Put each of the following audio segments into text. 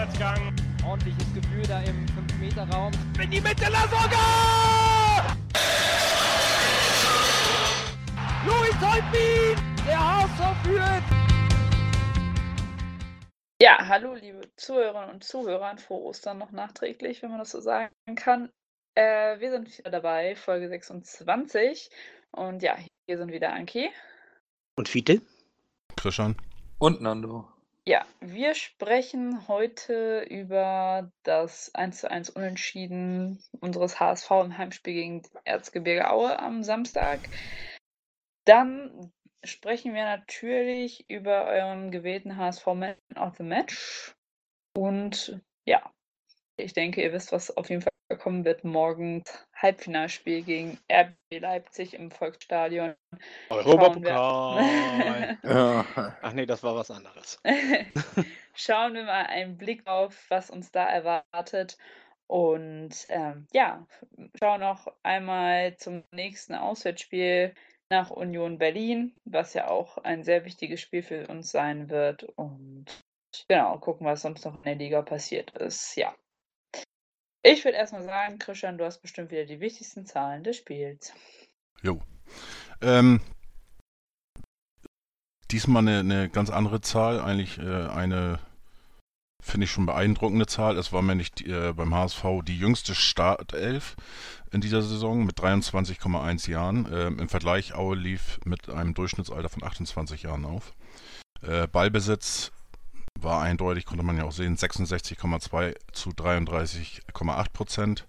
Vorwärtsgang. Ordentliches Gefühl da im 5-Meter-Raum. In die Mitte, Lasogga! Louis Holtbein! Der HSV führt! Ja, hallo liebe Zuhörerinnen und Zuhörer, frohe Ostern noch nachträglich, wenn man das so sagen kann. Äh, wir sind wieder dabei, Folge 26. Und ja, hier sind wieder Anki. Und Fiete? Christian. Und Nando. Ja, wir sprechen heute über das 1:1 Unentschieden unseres HSV im Heimspiel gegen Erzgebirge Aue am Samstag. Dann sprechen wir natürlich über euren gewählten HSV Man of the Match. Und ja, ich denke, ihr wisst, was auf jeden Fall kommen wird. Morgen Halbfinalspiel gegen RB Leipzig im Volksstadion. Europapokal. Ach nee, das war was anderes. Schauen wir mal einen Blick auf, was uns da erwartet. Und ähm, ja, schauen noch einmal zum nächsten Auswärtsspiel nach Union Berlin, was ja auch ein sehr wichtiges Spiel für uns sein wird. Und genau, gucken, was sonst noch in der Liga passiert ist. Ja. Ich würde erstmal sagen, Christian, du hast bestimmt wieder die wichtigsten Zahlen des Spiels. Jo. Ähm, diesmal eine, eine, ganz andere Zahl, eigentlich äh, eine, finde ich schon beeindruckende Zahl. Es war nämlich äh, beim HSV die jüngste Startelf in dieser Saison mit 23,1 Jahren. Ähm, Im Vergleich, Aue lief mit einem Durchschnittsalter von 28 Jahren auf. Äh, Ballbesitz war eindeutig, konnte man ja auch sehen, 66,2 zu 33,8 Prozent.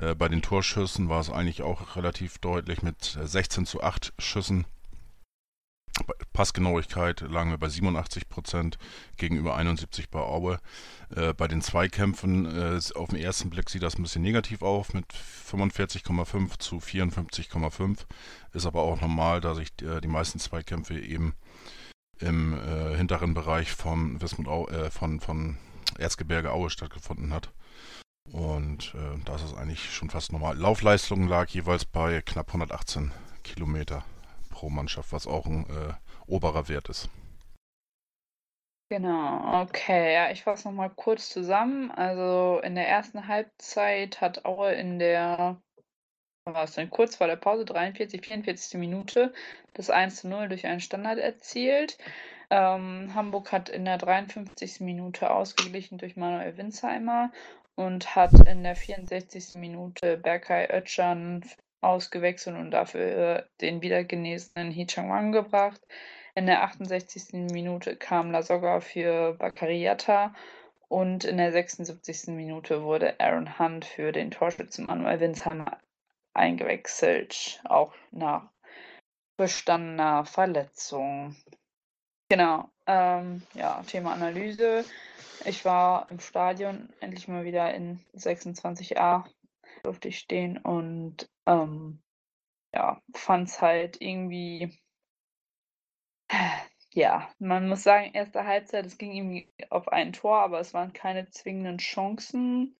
Äh, bei den Torschüssen war es eigentlich auch relativ deutlich mit 16 zu 8 Schüssen. Passgenauigkeit lagen wir bei 87 Prozent gegenüber 71 bei Aue. Äh, bei den Zweikämpfen äh, auf den ersten Blick sieht das ein bisschen negativ auf mit 45,5 zu 54,5. Ist aber auch normal, da sich äh, die meisten Zweikämpfe eben im äh, hinteren Bereich vom Wismut äh, von, von Erzgebirge Aue stattgefunden hat. Und äh, da ist es eigentlich schon fast normal. Laufleistung lag jeweils bei knapp 118 Kilometer pro Mannschaft, was auch ein äh, oberer Wert ist. Genau, okay. Ja, ich fasse nochmal kurz zusammen. Also in der ersten Halbzeit hat Aue in der war es denn kurz vor der Pause, 43, 44. Minute, das 1 zu 0 durch einen Standard erzielt. Ähm, Hamburg hat in der 53. Minute ausgeglichen durch Manuel Winsheimer und hat in der 64. Minute Berkay Özcan ausgewechselt und dafür den wiedergenesenen Hichang Wang gebracht. In der 68. Minute kam Lasogga für Bakariata und in der 76. Minute wurde Aaron Hunt für den Torschützen Manuel Winsheimer eingewechselt, auch nach bestandener Verletzung. Genau, ähm, ja, Thema Analyse. Ich war im Stadion, endlich mal wieder in 26a durfte ich stehen und ähm, ja, fand es halt irgendwie, ja, man muss sagen, erste Halbzeit, es ging irgendwie auf ein Tor, aber es waren keine zwingenden Chancen.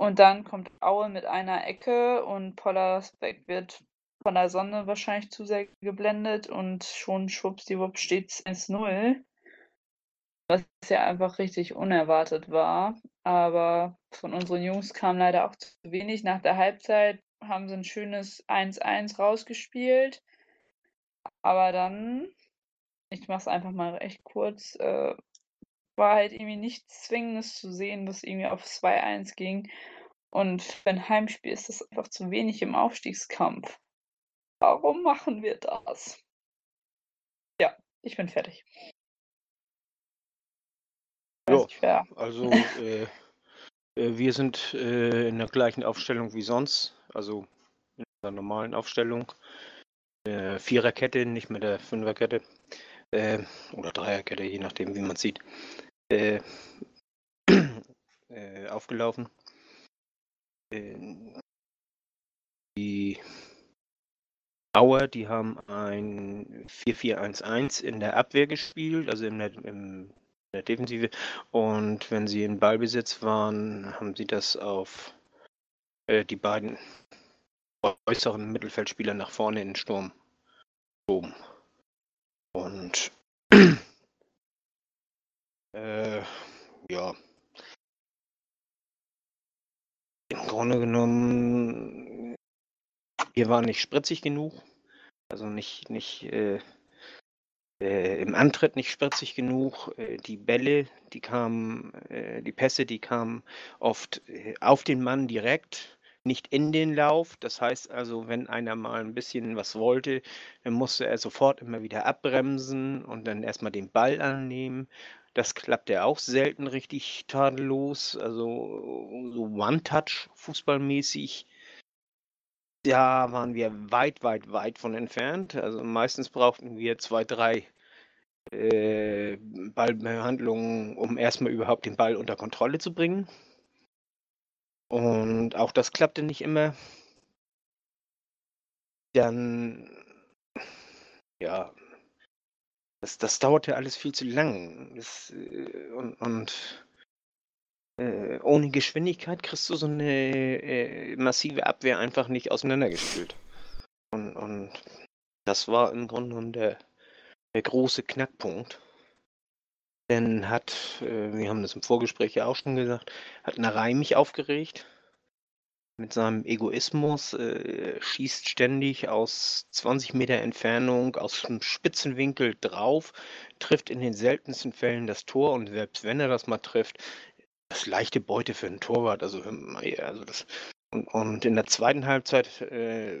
Und dann kommt Aue mit einer Ecke und Pollersbeck wird von der Sonne wahrscheinlich zu sehr geblendet und schon schwuppsdiwupp steht es 1-0. Was ja einfach richtig unerwartet war. Aber von unseren Jungs kam leider auch zu wenig. Nach der Halbzeit haben sie ein schönes 1-1 rausgespielt. Aber dann, ich mache es einfach mal recht kurz, äh, war halt irgendwie nichts Zwingendes zu sehen, was irgendwie auf 2-1 ging. Und für ein Heimspiel ist das einfach zu wenig im Aufstiegskampf. Warum machen wir das? Ja, ich bin fertig. Ja, also äh, äh, wir sind äh, in der gleichen Aufstellung wie sonst, also in der normalen Aufstellung. Äh, Viererkette, nicht mehr der Fünferkette äh, oder Dreierkette, je nachdem, wie man sieht, äh, äh, aufgelaufen. Äh, die Auer, die haben ein 4-4-1-1 in der Abwehr gespielt, also in der, in der Defensive. Und wenn sie in Ballbesitz waren, haben sie das auf äh, die beiden äußeren Mittelfeldspieler nach vorne in den Sturm. Und äh, ja. Im Grunde genommen, wir waren nicht spritzig genug. Also nicht, nicht äh, äh, im Antritt nicht spritzig genug. Äh, die Bälle, die kamen, äh, die Pässe, die kamen oft äh, auf den Mann direkt nicht in den Lauf. Das heißt also, wenn einer mal ein bisschen was wollte, dann musste er sofort immer wieder abbremsen und dann erstmal den Ball annehmen. Das klappt ja auch selten richtig tadellos. Also so One-Touch fußballmäßig da waren wir weit, weit, weit von entfernt. Also meistens brauchten wir zwei, drei äh, Ballbehandlungen, um erstmal überhaupt den Ball unter Kontrolle zu bringen. Und auch das klappte nicht immer. Dann, ja, das, das dauerte alles viel zu lang. Das, äh, und, und äh, ohne Geschwindigkeit kriegst du so eine äh, massive Abwehr einfach nicht auseinandergespült. Und, und das war im Grunde genommen der, der große Knackpunkt. Denn hat, äh, wir haben das im Vorgespräch ja auch schon gesagt, hat Narei mich aufgeregt. Mit seinem Egoismus äh, schießt ständig aus 20 Meter Entfernung, aus einem spitzen Winkel drauf, trifft in den seltensten Fällen das Tor und selbst wenn er das mal trifft, das leichte Beute für einen Torwart. Also, also das, und, und in der zweiten Halbzeit, äh,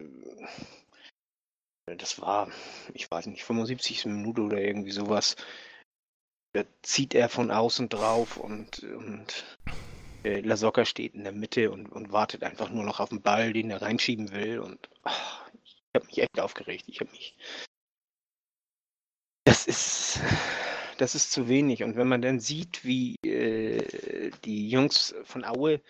das war, ich weiß nicht, 75. Minute oder irgendwie sowas. Da zieht er von außen drauf und, und äh, Lasocca steht in der Mitte und, und wartet einfach nur noch auf den Ball, den er reinschieben will. Und ach, ich habe mich echt aufgeregt. Ich habe mich. Das ist das ist zu wenig. Und wenn man dann sieht, wie äh, die Jungs von Aue,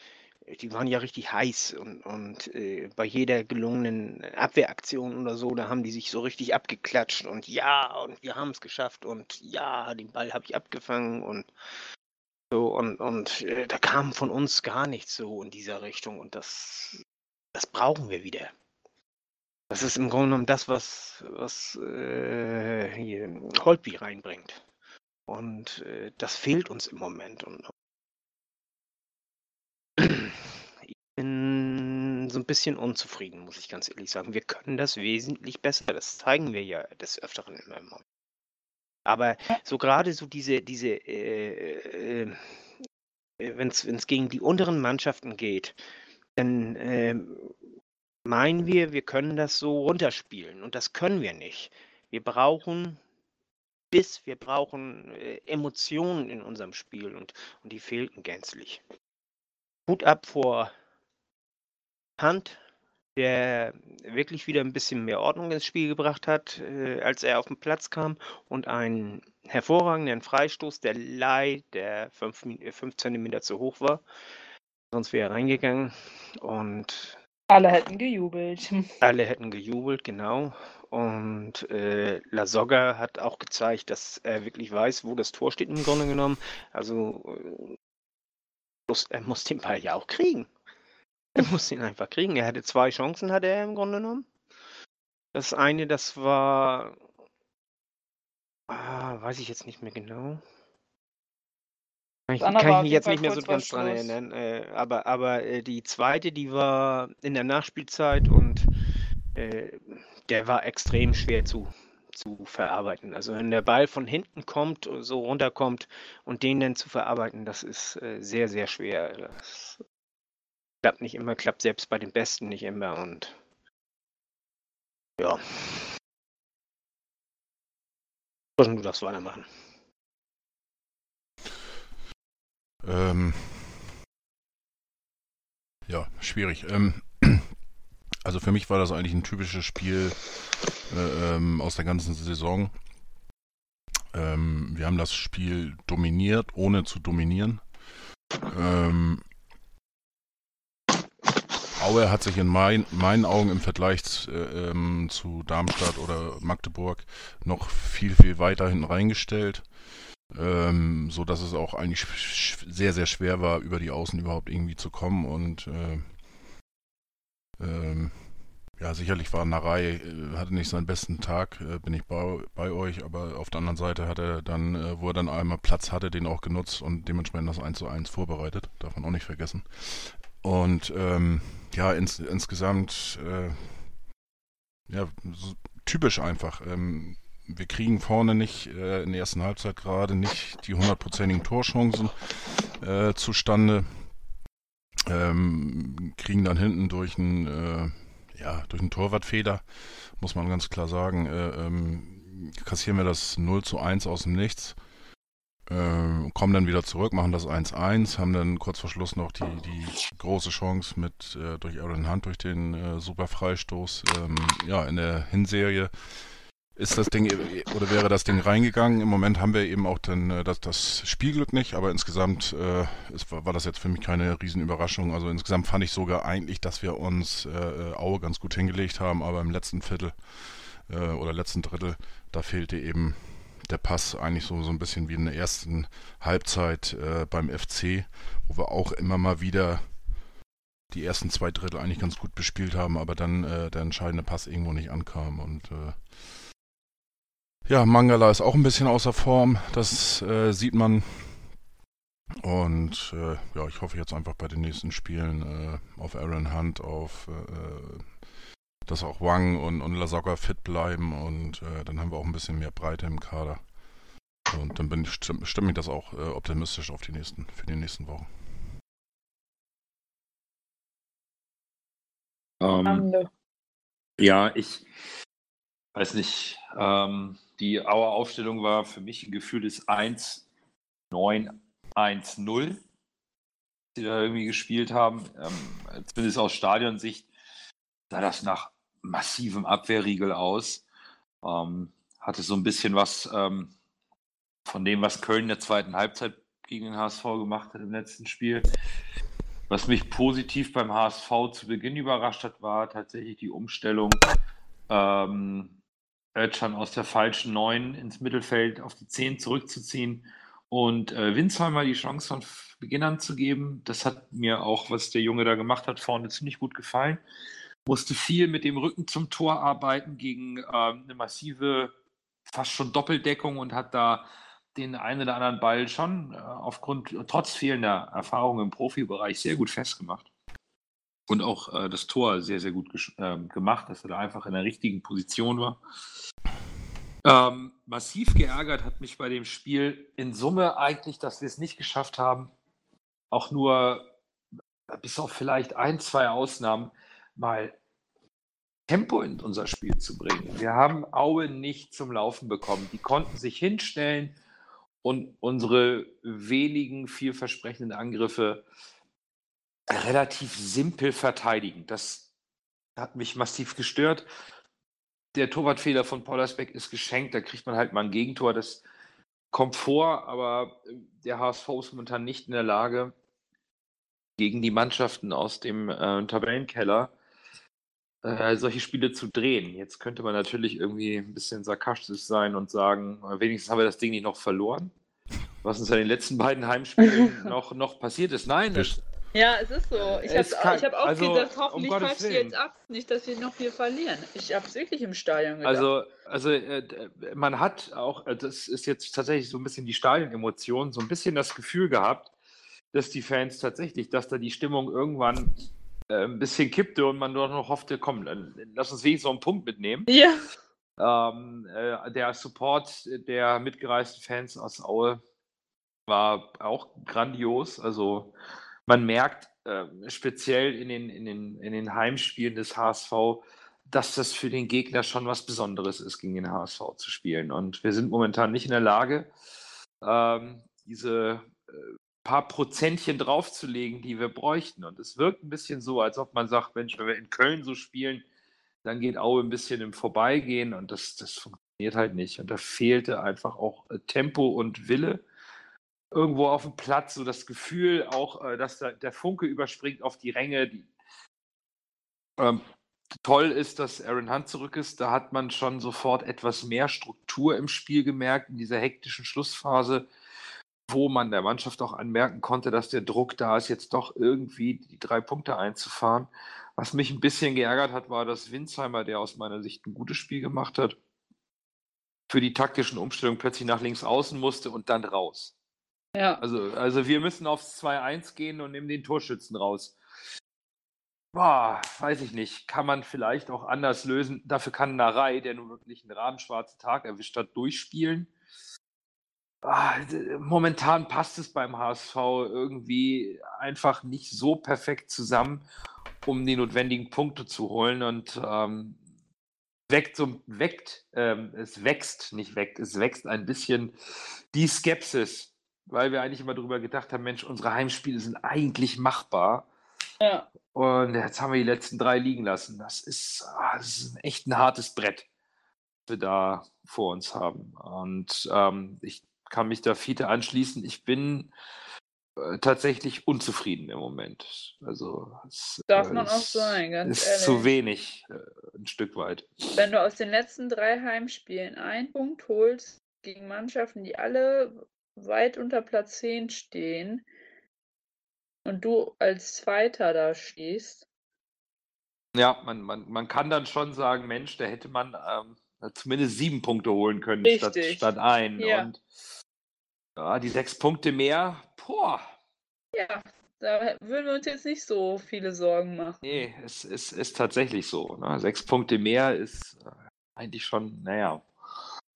die waren ja richtig heiß und, und äh, bei jeder gelungenen Abwehraktion oder so, da haben die sich so richtig abgeklatscht und ja, und wir haben es geschafft und ja, den Ball habe ich abgefangen und so und, und äh, da kam von uns gar nichts so in dieser Richtung und das, das brauchen wir wieder. Das ist im Grunde genommen das, was, was äh, hier Holtby reinbringt. Und äh, das fehlt uns im Moment. Und ich bin so ein bisschen unzufrieden, muss ich ganz ehrlich sagen. Wir können das wesentlich besser. Das zeigen wir ja des Öfteren immer im Moment. Aber so gerade so diese, diese, äh, äh, wenn es gegen die unteren Mannschaften geht, dann äh, meinen wir, wir können das so runterspielen. Und das können wir nicht. Wir brauchen Biss, wir brauchen äh, Emotionen in unserem Spiel und, und die fehlten gänzlich. Hut ab vor Hand, der wirklich wieder ein bisschen mehr Ordnung ins Spiel gebracht hat, äh, als er auf den Platz kam und einen hervorragenden Freistoß, der leider 5 cm zu hoch war. Sonst wäre er reingegangen und alle hätten gejubelt. Alle hätten gejubelt, genau. Und äh, La Soga hat auch gezeigt, dass er wirklich weiß, wo das Tor steht im Grunde genommen. Also äh, er muss den Ball ja auch kriegen. Er muss ihn einfach kriegen. Er hatte zwei Chancen, hatte er im Grunde genommen. Das eine, das war, ah, weiß ich jetzt nicht mehr genau. Ich, kann ich mich jetzt nicht mehr so ganz dran erinnern. Äh, aber aber äh, die zweite, die war in der Nachspielzeit und äh, der war extrem schwer zu, zu verarbeiten. Also wenn der Ball von hinten kommt, so runterkommt und den dann zu verarbeiten, das ist äh, sehr, sehr schwer. Das klappt nicht immer, klappt selbst bei den Besten nicht immer und ja. Sollten du das weitermachen? Ähm, ja, schwierig. Ähm, also für mich war das eigentlich ein typisches Spiel äh, ähm, aus der ganzen Saison. Ähm, wir haben das Spiel dominiert, ohne zu dominieren. Ähm, Aue hat sich in mein, meinen Augen im Vergleich äh, ähm, zu Darmstadt oder Magdeburg noch viel, viel weiter hinten reingestellt. Ähm, so dass es auch eigentlich sehr, sehr schwer war, über die Außen überhaupt irgendwie zu kommen. Und äh, ähm, ja, sicherlich war Narei, äh, hatte nicht seinen besten Tag, äh, bin ich bei, bei, euch, aber auf der anderen Seite hat er dann, äh, wo er dann einmal Platz hatte, den auch genutzt und dementsprechend das 1 zu 1 vorbereitet, darf man auch nicht vergessen. Und ähm, ja, ins, insgesamt äh, ja, so typisch einfach. Ähm, wir kriegen vorne nicht äh, in der ersten Halbzeit gerade nicht die hundertprozentigen Torchancen äh, zustande. Ähm, kriegen dann hinten durch einen, äh, ja, durch einen Torwartfehler, muss man ganz klar sagen, äh, ähm, kassieren wir das 0 zu 1 aus dem Nichts. Äh, kommen dann wieder zurück, machen das 1-1, haben dann kurz vor Schluss noch die, die große Chance mit äh, durch Aaron Hunt durch den äh, super Freistoß. Ähm, ja, in der Hinserie ist das Ding oder wäre das Ding reingegangen. Im Moment haben wir eben auch dann äh, das, das Spielglück nicht, aber insgesamt äh, ist, war das jetzt für mich keine Riesenüberraschung. Also insgesamt fand ich sogar eigentlich, dass wir uns äh, Aue ganz gut hingelegt haben, aber im letzten Viertel äh, oder letzten Drittel, da fehlte eben der Pass eigentlich so, so ein bisschen wie in der ersten Halbzeit äh, beim FC, wo wir auch immer mal wieder die ersten zwei Drittel eigentlich ganz gut bespielt haben, aber dann äh, der entscheidende Pass irgendwo nicht ankam. Und äh, ja, Mangala ist auch ein bisschen außer Form, das äh, sieht man. Und äh, ja, ich hoffe jetzt einfach bei den nächsten Spielen äh, auf Aaron Hunt, auf dass auch Wang und, und Lasogga fit bleiben und äh, dann haben wir auch ein bisschen mehr Breite im Kader. Und dann bin ich, stimme, ich das auch äh, optimistisch auf die nächsten, für die nächsten Wochen. Ähm, ja, ich weiß nicht. Ähm, die Auer Aufstellung war für mich ein gefühltes 1-9-1-0, die da irgendwie gespielt haben. Ähm, zumindest aus Stadionsicht sah das nach massivem Abwehrriegel aus. Ähm, hatte so ein bisschen was ähm, von dem, was Köln in der zweiten Halbzeit gegen den HSV gemacht hat im letzten Spiel. Was mich positiv beim HSV zu Beginn überrascht hat, war tatsächlich die Umstellung, ähm, Özcan aus der falschen 9 ins Mittelfeld auf die 10 zurückzuziehen und äh, Winsheimer die Chance von Beginn an zu geben. Das hat mir auch, was der Junge da gemacht hat, vorne ziemlich gut gefallen musste viel mit dem Rücken zum Tor arbeiten gegen äh, eine massive, fast schon Doppeldeckung und hat da den einen oder anderen Ball schon äh, aufgrund, trotz fehlender Erfahrung im Profibereich sehr gut festgemacht. Und auch äh, das Tor sehr, sehr gut ähm, gemacht, dass er da einfach in der richtigen Position war. Ähm, massiv geärgert hat mich bei dem Spiel in Summe eigentlich, dass wir es nicht geschafft haben, auch nur bis auf vielleicht ein, zwei Ausnahmen, mal Tempo in unser Spiel zu bringen. Wir haben Aue nicht zum Laufen bekommen. Die konnten sich hinstellen und unsere wenigen vielversprechenden Angriffe relativ simpel verteidigen. Das hat mich massiv gestört. Der Torwartfehler von Pollersbeck ist geschenkt. Da kriegt man halt mal ein Gegentor. Das kommt vor, aber der HSV ist momentan nicht in der Lage, gegen die Mannschaften aus dem äh, Tabellenkeller äh, solche Spiele zu drehen. Jetzt könnte man natürlich irgendwie ein bisschen sarkastisch sein und sagen, äh, wenigstens haben wir das Ding nicht noch verloren. Was uns in den letzten beiden Heimspielen noch, noch passiert ist. Nein, das, ja, es ist so. Ich habe hab auch also, gedacht, hoffentlich um falsch jetzt ab, nicht, dass wir noch viel verlieren. Ich habe es wirklich im Stadion gedacht. Also, also äh, man hat auch, äh, das ist jetzt tatsächlich so ein bisschen die Stadionemotion, so ein bisschen das Gefühl gehabt, dass die Fans tatsächlich, dass da die Stimmung irgendwann äh, ein bisschen kippte und man nur noch hoffte, komm, lass uns wenigstens so einen Punkt mitnehmen. Ja. Ähm, äh, der Support der mitgereisten Fans aus Aue war auch grandios. Also man merkt äh, speziell in den, in, den, in den Heimspielen des HSV, dass das für den Gegner schon was Besonderes ist, gegen den HSV zu spielen. Und wir sind momentan nicht in der Lage, ähm, diese äh, paar Prozentchen draufzulegen, die wir bräuchten. Und es wirkt ein bisschen so, als ob man sagt, Mensch, wenn wir in Köln so spielen, dann geht Aue ein bisschen im Vorbeigehen und das, das funktioniert halt nicht. Und da fehlte einfach auch äh, Tempo und Wille irgendwo auf dem Platz, so das Gefühl auch, äh, dass da, der Funke überspringt auf die Ränge. Die, ähm, toll ist, dass Aaron Hunt zurück ist. Da hat man schon sofort etwas mehr Struktur im Spiel gemerkt in dieser hektischen Schlussphase wo man der Mannschaft auch anmerken konnte, dass der Druck da ist, jetzt doch irgendwie die drei Punkte einzufahren. Was mich ein bisschen geärgert hat, war, dass Winsheimer, der aus meiner Sicht ein gutes Spiel gemacht hat, für die taktischen Umstellungen plötzlich nach links außen musste und dann raus. Ja. Also, also wir müssen aufs 2-1 gehen und nehmen den Torschützen raus. boah, weiß ich nicht, kann man vielleicht auch anders lösen. Dafür kann Narei, der nun wirklich einen rabenschwarzen Tag erwischt hat, durchspielen. Ah, d- momentan passt es beim HSV irgendwie einfach nicht so perfekt zusammen, um die notwendigen Punkte zu holen und ähm, weckt so weckt, ähm, es wächst, nicht weckt, es wächst ein bisschen die Skepsis, weil wir eigentlich immer darüber gedacht haben, Mensch, unsere Heimspiele sind eigentlich machbar. Ja. Und jetzt haben wir die letzten drei liegen lassen. Das ist, ah, das ist echt ein hartes Brett, das wir da vor uns haben. Und ähm, ich kann mich da Fiete anschließen. Ich bin äh, tatsächlich unzufrieden im Moment. Also es, Darf äh, man auch es sein, ganz ist ehrlich. zu wenig, äh, ein Stück weit. Wenn du aus den letzten drei Heimspielen einen Punkt holst gegen Mannschaften, die alle weit unter Platz 10 stehen und du als Zweiter da stehst, Ja, man, man, man kann dann schon sagen, Mensch, da hätte man ähm, zumindest sieben Punkte holen können statt, statt ein. Ja. Und ja, die sechs Punkte mehr, boah, ja, da würden wir uns jetzt nicht so viele Sorgen machen. nee, es ist, ist tatsächlich so. Ne? Sechs Punkte mehr ist äh, eigentlich schon, naja.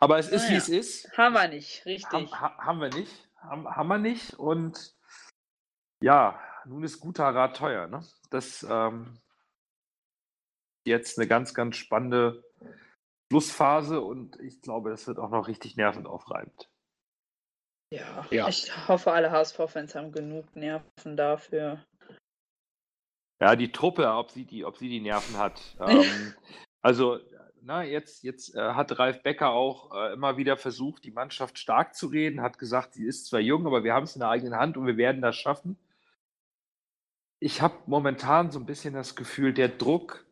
Aber es ist, wie Naja. es ist. Haben wir nicht, richtig. Haben, ha, haben wir nicht. Haben, haben wir nicht. Und ja, nun ist guter Rat teuer. Ne? Das ähm, jetzt eine ganz, ganz spannende Schlussphase und ich glaube, das wird auch noch richtig nervenaufreibend. Ja, Ja. ich hoffe, alle HSV-Fans haben genug Nerven dafür. Ja, die Truppe, ob sie die, ob sie die Nerven hat. Ähm, also, na, jetzt, jetzt äh, hat Ralf Becker auch äh, immer wieder versucht, die Mannschaft stark zu reden, hat gesagt, sie ist zwar jung, aber wir haben es in der eigenen Hand und wir werden das schaffen. Ich habe momentan so ein bisschen das Gefühl, der Druck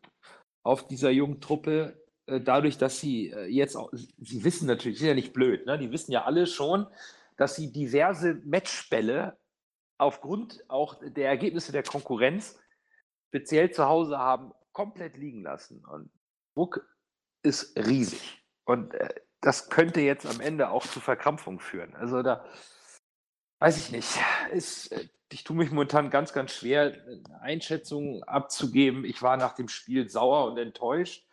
auf dieser jungen Truppe, äh, dadurch, dass sie äh, jetzt auch, sie wissen natürlich, sie sind ja nicht blöd, ne? die wissen ja alle schon, dass sie diverse Matchbälle aufgrund auch der Ergebnisse der Konkurrenz speziell zu Hause haben komplett liegen lassen. Und Druck ist riesig. Und äh, das könnte jetzt am Ende auch zu Verkrampfung führen. Also da weiß ich nicht. Ist, äh, ich tue mich momentan ganz, ganz schwer, eine Einschätzung abzugeben. Ich war nach dem Spiel sauer und enttäuscht.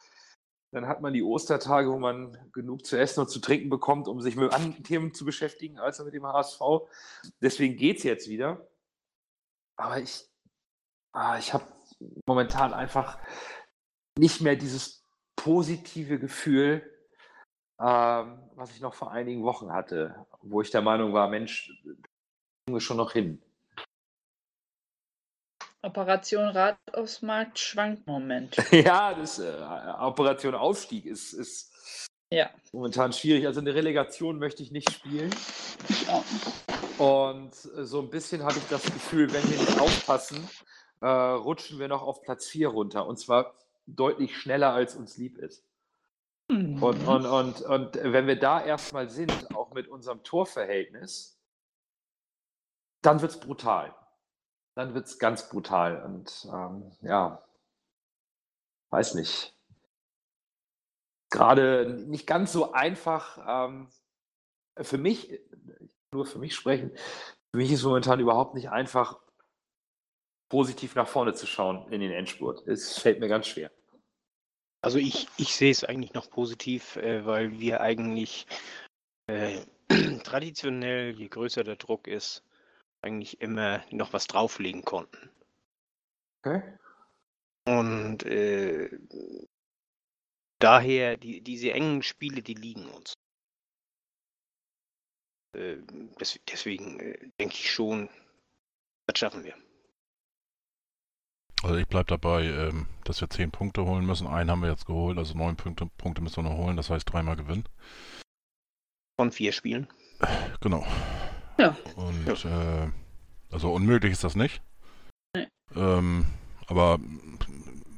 Dann hat man die Ostertage, wo man genug zu essen und zu trinken bekommt, um sich mit anderen Themen zu beschäftigen, als mit dem HSV. Deswegen geht es jetzt wieder. Aber ich, ah, ich habe momentan einfach nicht mehr dieses positive Gefühl, ähm, was ich noch vor einigen Wochen hatte, wo ich der Meinung war, Mensch, kriegen wir schon noch hin. Operation Rad aufs Markt schwankt im Moment. ja, das äh, Operation Aufstieg ist, ist Ja. momentan schwierig. Also eine Relegation möchte ich nicht spielen. Ja. Und äh, so ein bisschen habe ich das Gefühl, wenn wir nicht aufpassen, äh, rutschen wir noch auf Platz 4 runter. Und zwar deutlich schneller, als uns lieb ist. Und, und, und, und wenn wir da erstmal sind, auch mit unserem Torverhältnis, dann wird es brutal. Dann wird es ganz brutal. Und ähm, ja, weiß nicht. Gerade nicht ganz so einfach. Ähm, für mich, nur für mich sprechen, für mich ist momentan überhaupt nicht einfach, positiv nach vorne zu schauen in den Endspurt. Es fällt mir ganz schwer. Also ich, ich sehe es eigentlich noch positiv, äh, weil wir eigentlich äh, traditionell, je größer der Druck ist, eigentlich immer noch was drauflegen konnten. Okay. Und äh, daher, die, diese engen Spiele, die liegen uns. Äh, des, deswegen äh, denke ich schon, das schaffen wir. Also ich bleibe dabei, ähm, dass wir 10 Punkte holen müssen. Einen haben wir jetzt geholt, also 9 Punkte, Punkte müssen wir noch holen, das heißt dreimal gewinnen. Von vier Spielen. Genau. Ja. Und äh, also unmöglich ist das nicht. Nee. Ähm, aber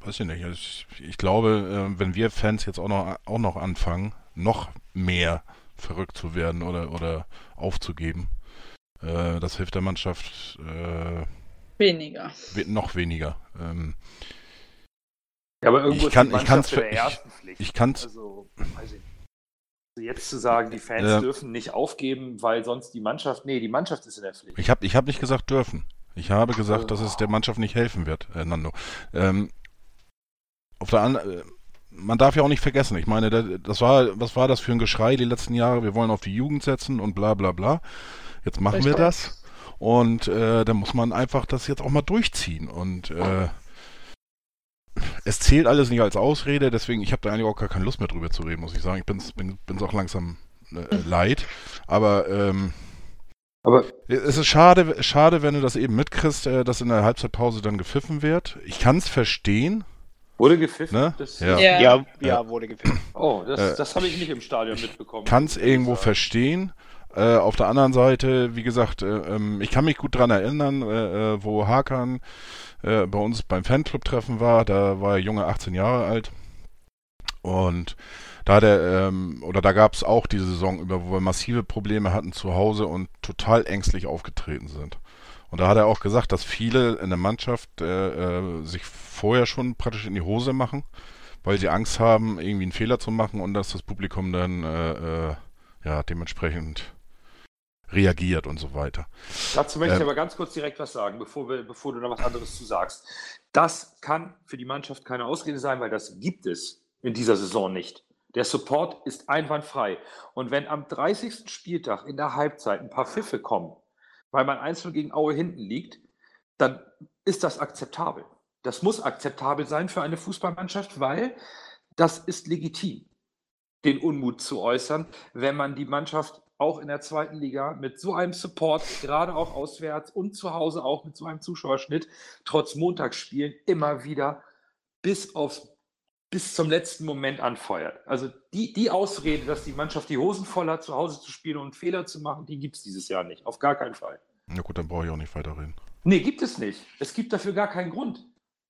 weiß ich nicht. Ich, ich glaube, äh, wenn wir Fans jetzt auch noch auch noch anfangen, noch mehr verrückt zu werden oder oder aufzugeben, äh, das hilft der Mannschaft äh, Weniger. we noch weniger. Ähm, Ja, aber irgendwo Ich ist kann- die ich kann's in der ersten Pflicht. ich kann's- Also, weiß ich nicht. Also jetzt zu sagen, die Fans Ja. dürfen nicht aufgeben, weil sonst die Mannschaft, nee, die Mannschaft ist in der Pflicht. ich habe ich hab nicht gesagt dürfen. Ich habe gesagt, dass es der Mannschaft nicht helfen wird, äh, Nando. Ähm, auf der anderen, äh, man darf ja auch nicht vergessen, ich meine, das war, was war das für ein Geschrei die letzten Jahre? Wir wollen auf die Jugend setzen und bla bla bla. Jetzt machen Richtig. wir das. Und äh, dann muss man einfach das jetzt auch mal durchziehen. Und äh, es zählt alles nicht als Ausrede, deswegen, ich habe da eigentlich auch gar keine Lust mehr drüber zu reden, muss ich sagen. Ich bin es bin, auch langsam äh, leid. Aber, ähm, aber es ist schade, schade, wenn du das eben mitkriegst, äh, dass in der Halbzeitpause dann gepfiffen wird. Ich kann es verstehen. Wurde gepfiffen? Ne? Ja. Ja. ja. ja, wurde gepfiffen. Oh, das, äh, das habe ich nicht im Stadion mitbekommen. Kann es irgendwo verstehen. Äh, auf der anderen Seite, wie gesagt, äh, ähm, ich kann mich gut daran erinnern, äh, äh, wo Hakan äh, bei uns beim Fanclub-Treffen war. Da war er junge 18 Jahre alt. Und da der, ähm, oder da gab es auch diese Saison über, wo wir massive Probleme hatten zu Hause und total ängstlich aufgetreten sind. Und da hat er auch gesagt, dass viele in der Mannschaft äh, äh, sich vorher schon praktisch in die Hose machen, weil sie Angst haben, irgendwie einen Fehler zu machen und dass das Publikum dann äh, äh ja dementsprechend reagiert und so weiter. Dazu möchte ich ähm, aber ganz kurz direkt was sagen, bevor, wir, bevor du noch was anderes zu sagst. Das kann für die Mannschaft keine Ausrede sein, weil das gibt es in dieser Saison nicht. Der Support ist einwandfrei. Und wenn am 30. Spieltag in der Halbzeit ein paar Pfiffe kommen, weil man einzeln gegen Aue hinten liegt, dann ist das akzeptabel. Das muss akzeptabel sein für eine Fußballmannschaft, weil das ist legitim, den Unmut zu äußern, wenn man die Mannschaft auch in der zweiten Liga mit so einem Support, gerade auch auswärts und zu Hause auch mit so einem Zuschauerschnitt, trotz Montagsspielen immer wieder bis aufs bis zum letzten Moment anfeuert. Also die, die Ausrede, dass die Mannschaft die Hosen voll hat, zu Hause zu spielen und Fehler zu machen, die gibt es dieses Jahr nicht. Auf gar keinen Fall. Na gut, dann brauche ich auch nicht weiterreden. Nee, gibt es nicht. Es gibt dafür gar keinen Grund.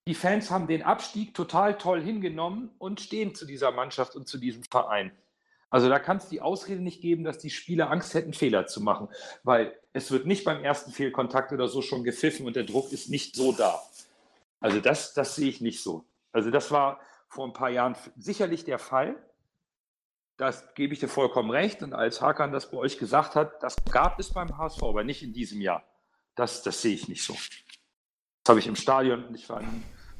Die Fans haben den Abstieg total toll hingenommen und stehen zu dieser Mannschaft und zu diesem Verein. Also da kann es die Ausrede nicht geben, dass die Spieler Angst hätten, Fehler zu machen, weil es wird nicht beim ersten Fehlkontakt oder so schon gepfiffen und der Druck ist nicht so da. Also das, das sehe ich nicht so. Also das war vor ein paar Jahren sicherlich der Fall. Das gebe ich dir vollkommen recht. Und als Hakan das bei euch gesagt hat, das gab es beim HSV, aber nicht in diesem Jahr. Das, das sehe ich nicht so. Das habe ich im Stadion und ich war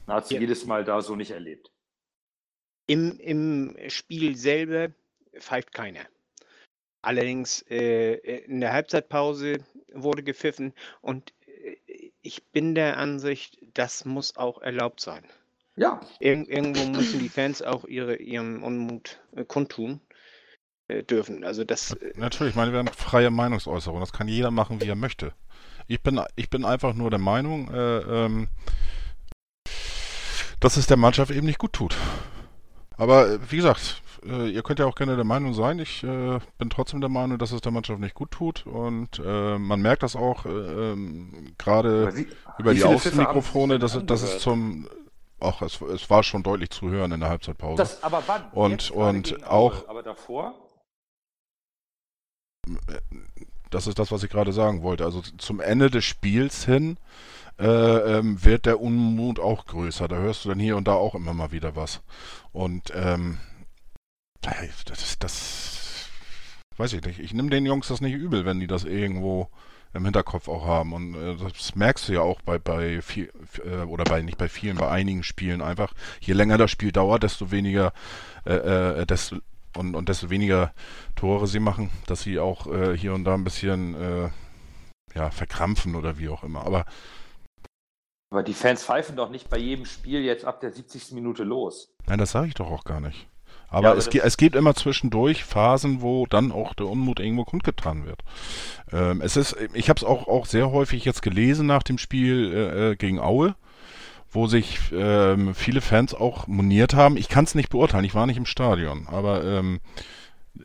nahezu ja. jedes Mal da so nicht erlebt. Im, Im Spiel selber pfeift keiner. Allerdings äh, in der Halbzeitpause wurde gepfiffen und äh, ich bin der Ansicht, das muss auch erlaubt sein. Ja. Ir irgendwo müssen die Fans auch ihre, ihren Unmut äh, kundtun äh, dürfen. Also das. Äh, Natürlich, ich meine, wir haben freie Meinungsäußerung. Das kann jeder machen, wie er möchte. Ich bin, ich bin einfach nur der Meinung, äh, ähm, dass es der Mannschaft eben nicht gut tut. Aber äh, wie gesagt, äh, ihr könnt ja auch gerne der Meinung sein. Ich äh, bin trotzdem der Meinung, dass es der Mannschaft nicht gut tut. Und äh, man merkt das auch äh, ähm, gerade über die Außenmikrofone, dass, dass es zum Ach, es, es, war schon deutlich zu hören in der Halbzeitpause. Das, aber wann? Und, und auch. Aber davor? Das ist das, was ich gerade sagen wollte. Also zum Ende des Spiels hin äh, ähm, wird der Unmut auch größer. Da hörst du dann hier und da auch immer mal wieder was. Und ähm, das, das weiß ich nicht. Ich nehme den Jungs das nicht übel, wenn die das irgendwo im Hinterkopf auch haben. Und äh, das merkst du ja auch bei, bei viel, äh, oder bei nicht bei vielen, bei einigen Spielen einfach. Je länger das Spiel dauert, desto weniger, äh, äh, desto, und, und desto weniger Tore sie machen, dass sie auch äh, hier und da ein bisschen äh, ja, verkrampfen oder wie auch immer. Aber aber die Fans pfeifen doch nicht bei jedem Spiel jetzt ab der 70. Minute los. Nein, das sage ich doch auch gar nicht. Aber, ja, es, ge es gibt immer zwischendurch Phasen, wo dann auch der Unmut irgendwo kundgetan wird. Ähm, es ist, ich habe es auch, auch sehr häufig jetzt gelesen nach dem Spiel äh, äh gegen Aue, wo sich ähm, viele Fans auch moniert haben. Ich kann es nicht beurteilen, ich war nicht im Stadion, aber ähm,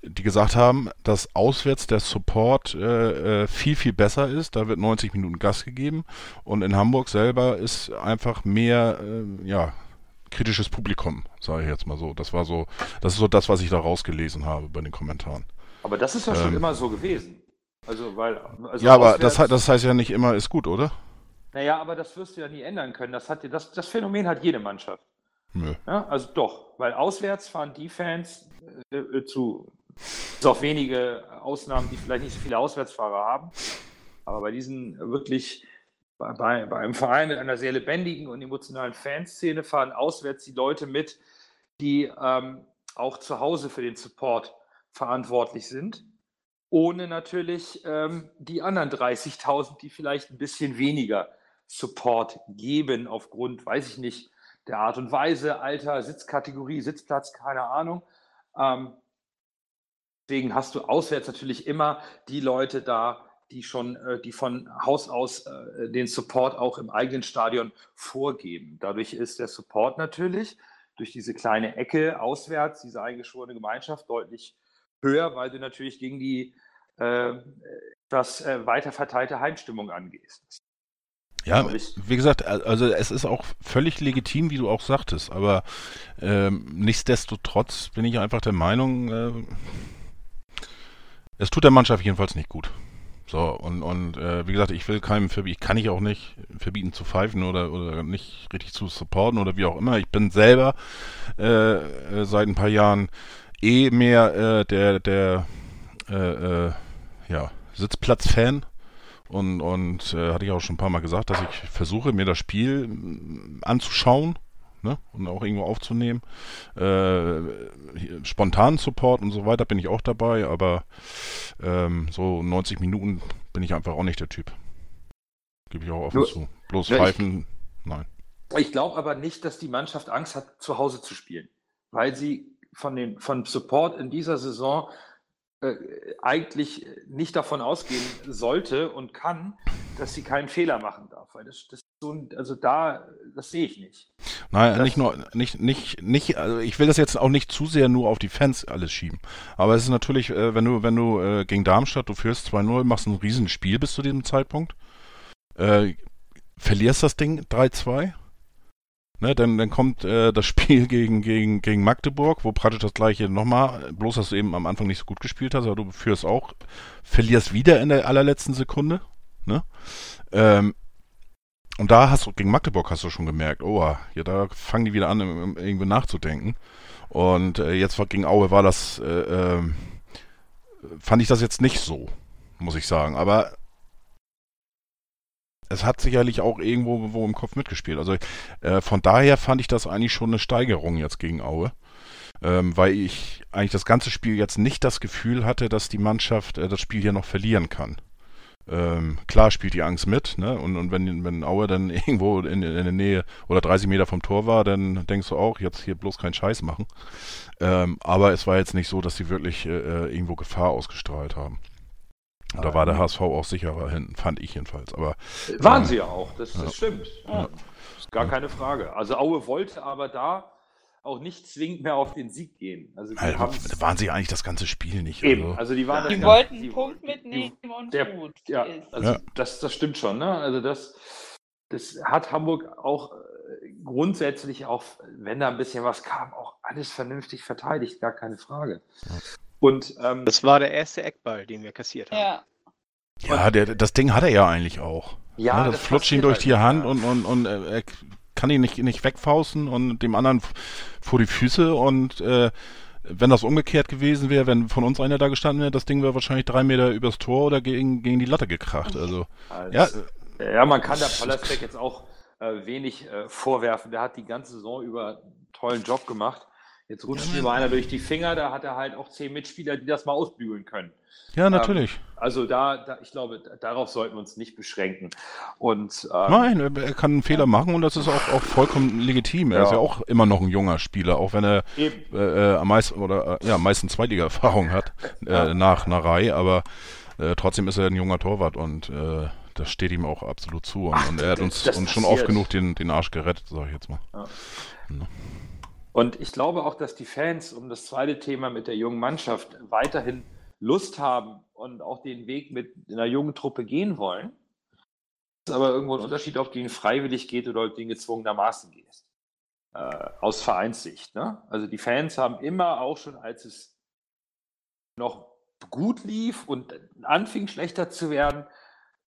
die gesagt haben, dass auswärts der Support äh, äh viel, viel besser ist. Da wird 90 Minuten Gas gegeben. Und in Hamburg selber ist einfach mehr, äh, ja, kritisches Publikum, sage ich jetzt mal so. Das war so, das ist so das, was ich da rausgelesen habe bei den Kommentaren. Aber das ist ja ähm, schon immer so gewesen. Also, weil, also ja, aber das, das heißt ja nicht immer ist gut, oder? Naja, aber das wirst du ja nie ändern können. Das, hat, das, das Phänomen hat jede Mannschaft. Nö. Ja, also doch, weil auswärts fahren die Fans äh, äh zu, es auch wenige Ausnahmen, die vielleicht nicht so viele Auswärtsfahrer haben. Aber bei diesen wirklich bei, bei, einem Verein mit einer sehr lebendigen und emotionalen Fanszene fahren auswärts die Leute mit, die ähm, auch zu Hause für den Support verantwortlich sind, ohne natürlich ähm, die anderen 30.000, die vielleicht ein bisschen weniger Support geben aufgrund, weiß ich nicht, der Art und Weise, Alter, Sitzkategorie, Sitzplatz, keine Ahnung. Ähm, deswegen hast du auswärts natürlich immer die Leute da, die schon, äh, die von Haus aus äh, den Support auch im eigenen Stadion vorgeben. Dadurch ist der Support natürlich durch diese kleine Ecke auswärts, diese eingeschworene Gemeinschaft, deutlich höher, weil du natürlich gegen die äh, etwas äh, weiter verteilte Heimstimmung angehst. Ja, wie gesagt, also es ist auch völlig legitim, wie du auch sagtest, aber ähm, nichtsdestotrotz bin ich einfach der Meinung, äh, es tut der Mannschaft jedenfalls nicht gut. So, und, und äh, wie gesagt, ich will keinem verbieten, ich kann ich auch nicht verbieten zu pfeifen oder, oder nicht richtig zu supporten oder wie auch immer. Ich bin selber äh, äh seit ein paar Jahren eh mehr äh, der, der äh, äh, ja, Sitzplatz-Fan und, und hatte ich auch schon ein paar Mal gesagt, dass ich versuche, mir das Spiel anzuschauen ne? und auch irgendwo aufzunehmen. Äh, spontanen Support und so weiter bin ich auch dabei, aber ähm, so 90 Minuten bin ich einfach auch nicht der Typ. Gebe ich auch offen Nur, zu. Bloß pfeifen, nein. Ich glaube aber nicht, dass die Mannschaft Angst hat, zu Hause zu spielen, weil sie von, den, von Support in dieser Saison eigentlich nicht davon ausgehen sollte und kann, dass sie keinen Fehler machen darf. Weil das, das so, also da, das sehe ich nicht. Nein, das, nicht nur, nicht, nicht, nicht, also ich will das jetzt auch nicht zu sehr nur auf die Fans alles schieben. Aber es ist natürlich, äh, wenn du, wenn du äh, gegen Darmstadt, du führst 2-0, machst ein Riesenspiel bis zu diesem Zeitpunkt, äh, verlierst das Ding 3-2, Ne, dann, dann kommt äh, das Spiel gegen, gegen, gegen Magdeburg, wo praktisch das gleiche nochmal, bloß dass du eben am Anfang nicht so gut gespielt hast, aber du führst auch, verlierst wieder in der allerletzten Sekunde. Ne? Ähm, und da hast du, gegen Magdeburg hast du schon gemerkt, oh, ja, da fangen die wieder an, irgendwie nachzudenken. Und äh, jetzt gegen Aue war das, äh, äh, fand ich das jetzt nicht so, muss ich sagen. Aber es hat sicherlich auch irgendwo wo im Kopf mitgespielt. Also äh, von daher fand ich das eigentlich schon eine Steigerung jetzt gegen Aue. Ähm, weil ich eigentlich das ganze Spiel jetzt nicht das Gefühl hatte, dass die Mannschaft äh, das Spiel hier noch verlieren kann. Ähm, klar spielt die Angst mit, ne? Und, und wenn, wenn Aue dann irgendwo in, in, der Nähe oder 30 Meter vom Tor war, dann denkst du auch, jetzt hier bloß keinen Scheiß machen. Ähm, aber es war jetzt nicht so, dass sie wirklich äh, äh irgendwo Gefahr ausgestrahlt haben. Und da war der HSV auch sicherer hinten, fand ich jedenfalls. Aber, Waren äh, sie ja auch, das, das ja. stimmt. Ja. Ist gar keine Frage. Also Aue wollte aber da auch nicht zwingend mehr auf den Sieg gehen. Also die also, waren sie eigentlich das ganze Spiel nicht. Eben, also, also die waren die wollten einen Punkt mitnehmen die, und der, gut. Ja, also ja. Das, das stimmt schon. Ne? Also das, das hat Hamburg auch äh, grundsätzlich auch, wenn da ein bisschen was kam, auch alles vernünftig verteidigt, gar keine Frage. Und ähm, das war der erste Eckball, den wir kassiert haben. Ja, ja der, das Ding hat er ja eigentlich auch. Ja, ja das, das flutscht ihn durch halt die Hand ja. und, und, und äh, er kann ihn nicht, nicht wegfausten und dem anderen vor die Füße und äh, wenn das umgekehrt gewesen wäre, wenn von uns einer da gestanden wäre, das Ding wäre wahrscheinlich drei Meter übers Tor oder gegen, gegen die Latte gekracht. Also, Als, ja. ja, man kann der Pollersbeck jetzt auch äh, wenig äh, vorwerfen. Der hat die ganze Saison über einen tollen Job gemacht. Jetzt rutscht mir mal einer durch die Finger, da hat er halt auch zehn Mitspieler, die das mal ausbügeln können. Ja, natürlich. Ähm, also da, da, ich glaube, darauf sollten wir uns nicht beschränken. Und, ähm, Nein, er kann einen Fehler machen und das ist auch, auch vollkommen legitim. Er ja. ist ja auch immer noch ein junger Spieler, auch wenn er äh, äh, am meisten oder äh, ja, am meisten Zweitliga-Erfahrung hat äh, ja. nach Narei, aber äh, trotzdem ist er ein junger Torwart und äh, das steht ihm auch absolut zu. Und, Ach, und er hat uns, uns schon oft genug den, den Arsch gerettet, sage ich jetzt mal. Ja. Und ich glaube auch, dass die Fans, um das zweite Thema mit der jungen Mannschaft, weiterhin Lust haben und auch den Weg mit einer jungen Truppe gehen wollen. Es ist aber irgendwo ein Unterschied, ob du ihn freiwillig geht oder ob du ihn gezwungenermaßen gehst. Äh, aus Vereinssicht. Ne? Also die Fans haben immer auch schon, als es noch gut lief und anfing schlechter zu werden,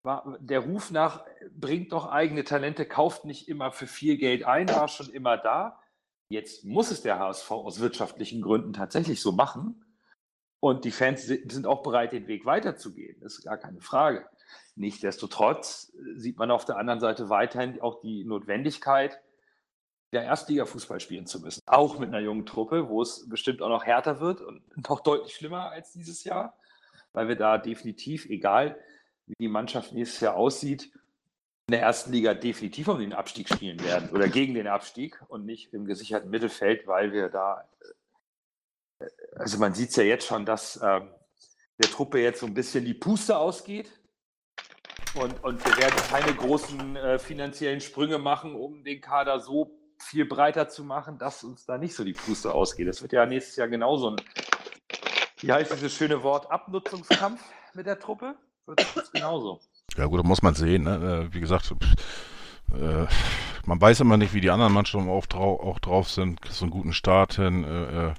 war der Ruf nach, bringt doch eigene Talente, kauft nicht immer für viel Geld ein, war schon immer da. Jetzt muss es der HSV aus wirtschaftlichen Gründen tatsächlich so machen. Und die Fans sind auch bereit, den Weg weiterzugehen. Das ist gar keine Frage. Nichtsdestotrotz sieht man auf der anderen Seite weiterhin auch die Notwendigkeit, der Erstliga-Fußball spielen zu müssen. Auch mit einer jungen Truppe, wo es bestimmt auch noch härter wird und noch deutlich schlimmer als dieses Jahr, weil wir da definitiv, egal wie die Mannschaft nächstes Jahr aussieht, in der ersten Liga definitiv um den Abstieg spielen werden oder gegen den Abstieg und nicht im gesicherten Mittelfeld, weil wir da, äh, also man sieht es ja jetzt schon, dass äh, der Truppe jetzt so ein bisschen die Puste ausgeht. Und, und wir werden keine großen äh, finanziellen Sprünge machen, um den Kader so viel breiter zu machen, dass uns da nicht so die Puste ausgeht. Das wird ja nächstes Jahr genauso ein, wie heißt dieses schöne Wort, Abnutzungskampf mit der Truppe? Wird das genauso. Ja gut, da muss man sehen. Ne? Äh, wie gesagt, äh, man weiß immer nicht, wie die anderen Mannschaften auch, drau auch drauf sind. So einen guten Start hin. Äh, äh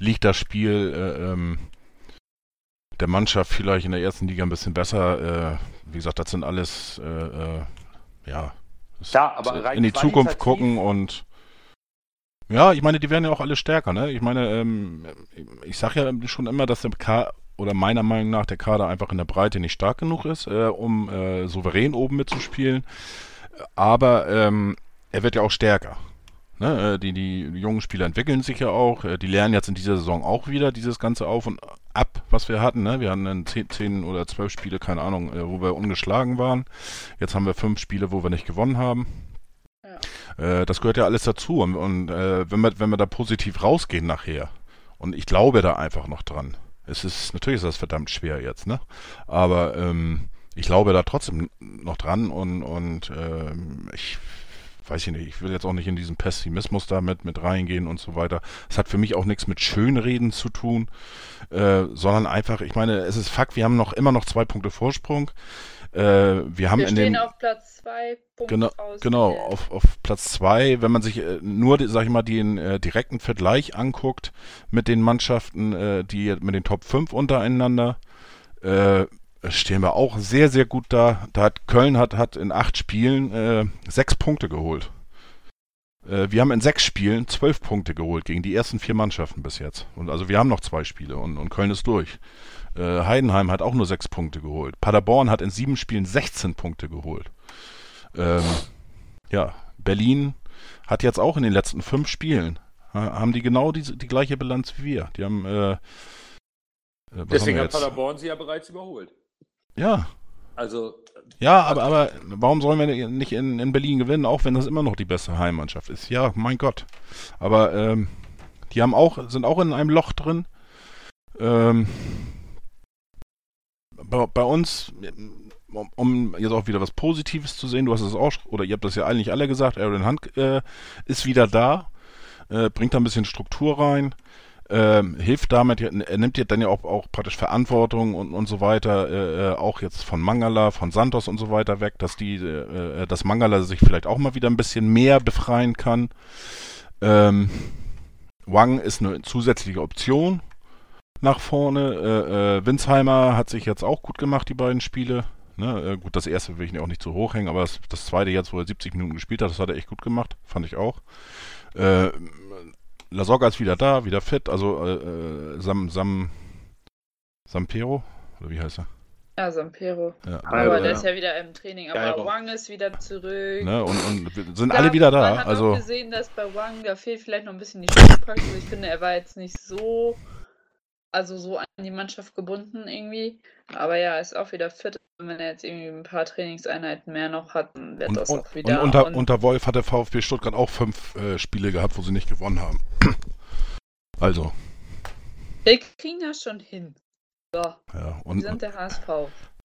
liegt das Spiel äh, ähm, der Mannschaft vielleicht in der ersten Liga ein bisschen besser? Wie gesagt, das sind alles ja ja, aber in die Zukunft gucken und ja, ich meine, die werden ja auch alle stärker, ne? Ich meine, ähm, ich sage ja schon immer, dass der K oder meiner Meinung nach der Kader einfach in der Breite nicht stark genug ist, äh, um äh, souverän oben mitzuspielen. Aber ähm, er wird ja auch stärker. Ne? Äh, die, die jungen Spieler entwickeln sich ja auch. Äh, die lernen jetzt in dieser Saison auch wieder dieses Ganze auf und ab, was wir hatten. Ne? Wir hatten dann 10, 10 oder 12 Spiele, keine Ahnung, äh, wo wir ungeschlagen waren. Jetzt haben wir fünf Spiele, wo wir nicht gewonnen haben. Ja. Das gehört ja alles dazu. Und, und wenn, wir, wenn wir da positiv rausgehen nachher, und ich glaube da einfach noch dran. Es ist, natürlich ist das verdammt schwer jetzt, ne? Aber ähm, ich glaube da trotzdem noch dran und, und ähm, ich weiß ich nicht, ich will jetzt auch nicht in diesen Pessimismus damit mit reingehen und so weiter. Es hat für mich auch nichts mit Schönreden zu tun, äh, sondern einfach, ich meine, es ist Fakt, wir haben noch immer noch zwei Punkte Vorsprung. Äh, wir haben wir in stehen den, auf Platz zwei Punkte Genau, genau auf, auf Platz zwei, wenn man sich äh, nur, sag ich mal, den äh, direkten Vergleich anguckt mit den Mannschaften, äh, die mit den Top 5 untereinander, äh, stehen wir auch sehr, sehr gut da. Da hat Köln hat, hat in acht Spielen äh, sechs Punkte geholt. Wir haben in sechs Spielen zwölf Punkte geholt gegen die ersten vier Mannschaften bis jetzt. Und also wir haben noch zwei Spiele und, und Köln ist durch. Äh, Heidenheim hat auch nur sechs Punkte geholt. Paderborn hat in sieben Spielen 16 Punkte geholt. Ähm, ja, Berlin hat jetzt auch in den letzten fünf Spielen haben die genau die, die gleiche Bilanz wie wir. Die haben äh, äh Deswegen hat Paderborn sie ja bereits überholt. Ja. Also. Ja, aber, aber warum sollen wir nicht in, in Berlin gewinnen, auch wenn das immer noch die beste Heimmannschaft ist? Ja, mein Gott. Aber ähm, die haben auch, sind auch in einem Loch drin. Ähm, bei, bei uns, um, jetzt auch wieder was Positives zu sehen, du hast es auch, oder ihr habt das ja eigentlich alle gesagt, Aaron Hunt äh, ist wieder da, äh, bringt da ein bisschen Struktur rein ähm, hilft damit, er nimmt ja dann ja auch, auch praktisch Verantwortung und, und so weiter, äh, äh, auch jetzt von Mangala, von Santos und so weiter weg, dass die, äh, äh, dass Mangala sich vielleicht auch mal wieder ein bisschen mehr befreien kann. Ähm, Wang ist eine zusätzliche Option nach vorne. Äh, äh, Winsheimer hat sich jetzt auch gut gemacht, die beiden Spiele. Ne? Äh, gut, das erste will ich auch nicht zu hoch hängen, aber das, das zweite jetzt, wo er 70 Minuten gespielt hat, das hat er echt gut gemacht, fand ich auch. Äh, Lasogga ist wieder da, wieder fit. Also äh, äh, Sam, Sam, Sampero? Oder wie heißt er? Ja, Sampero. Ja, aber ja, der ist ja wieder im Training. Aber Geiro. Wang ist wieder zurück. Ne, und, und sind da, alle wieder da. Man hat also auch gesehen, dass bei Wang, da fehlt vielleicht noch ein bisschen die Spielpraxis. Also ich finde, er war jetzt nicht so, also so an die Mannschaft gebunden irgendwie. Aber ja, ist auch wieder fit. Wenn er jetzt irgendwie ein paar Trainingseinheiten mehr noch hat, dann wird und, das auch wieder. Und unter, und unter Wolf hat der VfB Stuttgart auch fünf äh, Spiele gehabt, wo sie nicht gewonnen haben. also. Wir kriegen das schon hin. So. Ja, und, wir sind der HSV.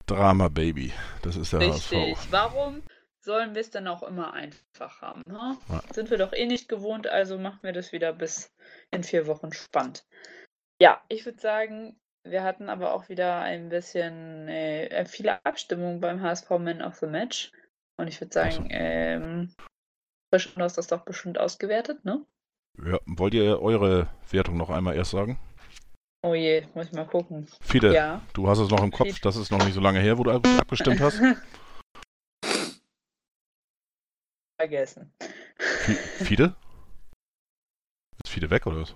Drama Baby. Das ist der Richtig. HSV. Warum sollen wir es dann auch immer einfach haben? Ne? Ja. Sind wir doch eh nicht gewohnt, also machen wir das wieder bis in vier Wochen spannend. Ja, ich würde sagen, wir hatten aber auch wieder ein bisschen äh, äh viele Abstimmungen beim HSV Man of the Match. Und ich würde sagen, ähm, du hast das doch bestimmt ausgewertet, ne? Ja, wollt ihr eure Wertung noch einmal erst sagen? Oh je, muss ich mal gucken. Fide, ja. du hast es noch im Kopf, Fide. das ist noch nicht so lange her, wo du abgestimmt hast. Vergessen. Fide? Ist Fide weg oder was?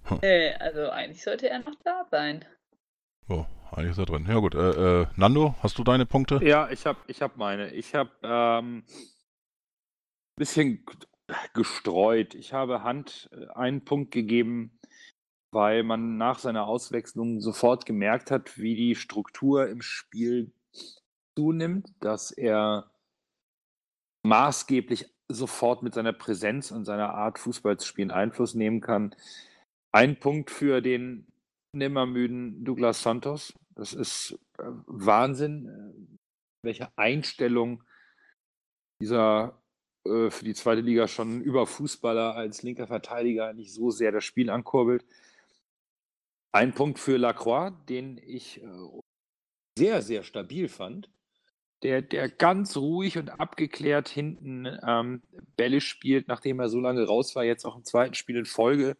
Hm. Nee, also eigentlich sollte er noch da sein. Oh, eigentlich ist er drin. Ja gut, äh, äh, Nando, hast du deine Punkte? Ja, ich habe ich hab meine. Ich habe ähm, ein bisschen gestreut. Ich habe Hand äh, einen Punkt gegeben, weil man nach seiner Auswechslung sofort gemerkt hat, wie die Struktur im Spiel zunimmt, dass er maßgeblich sofort mit seiner Präsenz und seiner Art, Fußball zu spielen, Einfluss nehmen kann. Ein Punkt für den nimmermüden Douglas Santos. Das ist äh, Wahnsinn, äh, welche Einstellung dieser äh, für die zweite Liga schon über Fußballer als linker Verteidiger nicht so sehr das Spiel ankurbelt. Ein Punkt für Lacroix, den ich sehr, sehr stabil fand der, der ganz ruhig und abgeklärt hinten ähm, Bälle spielt, nachdem er so lange raus war, jetzt auch im zweiten Spiel in Folge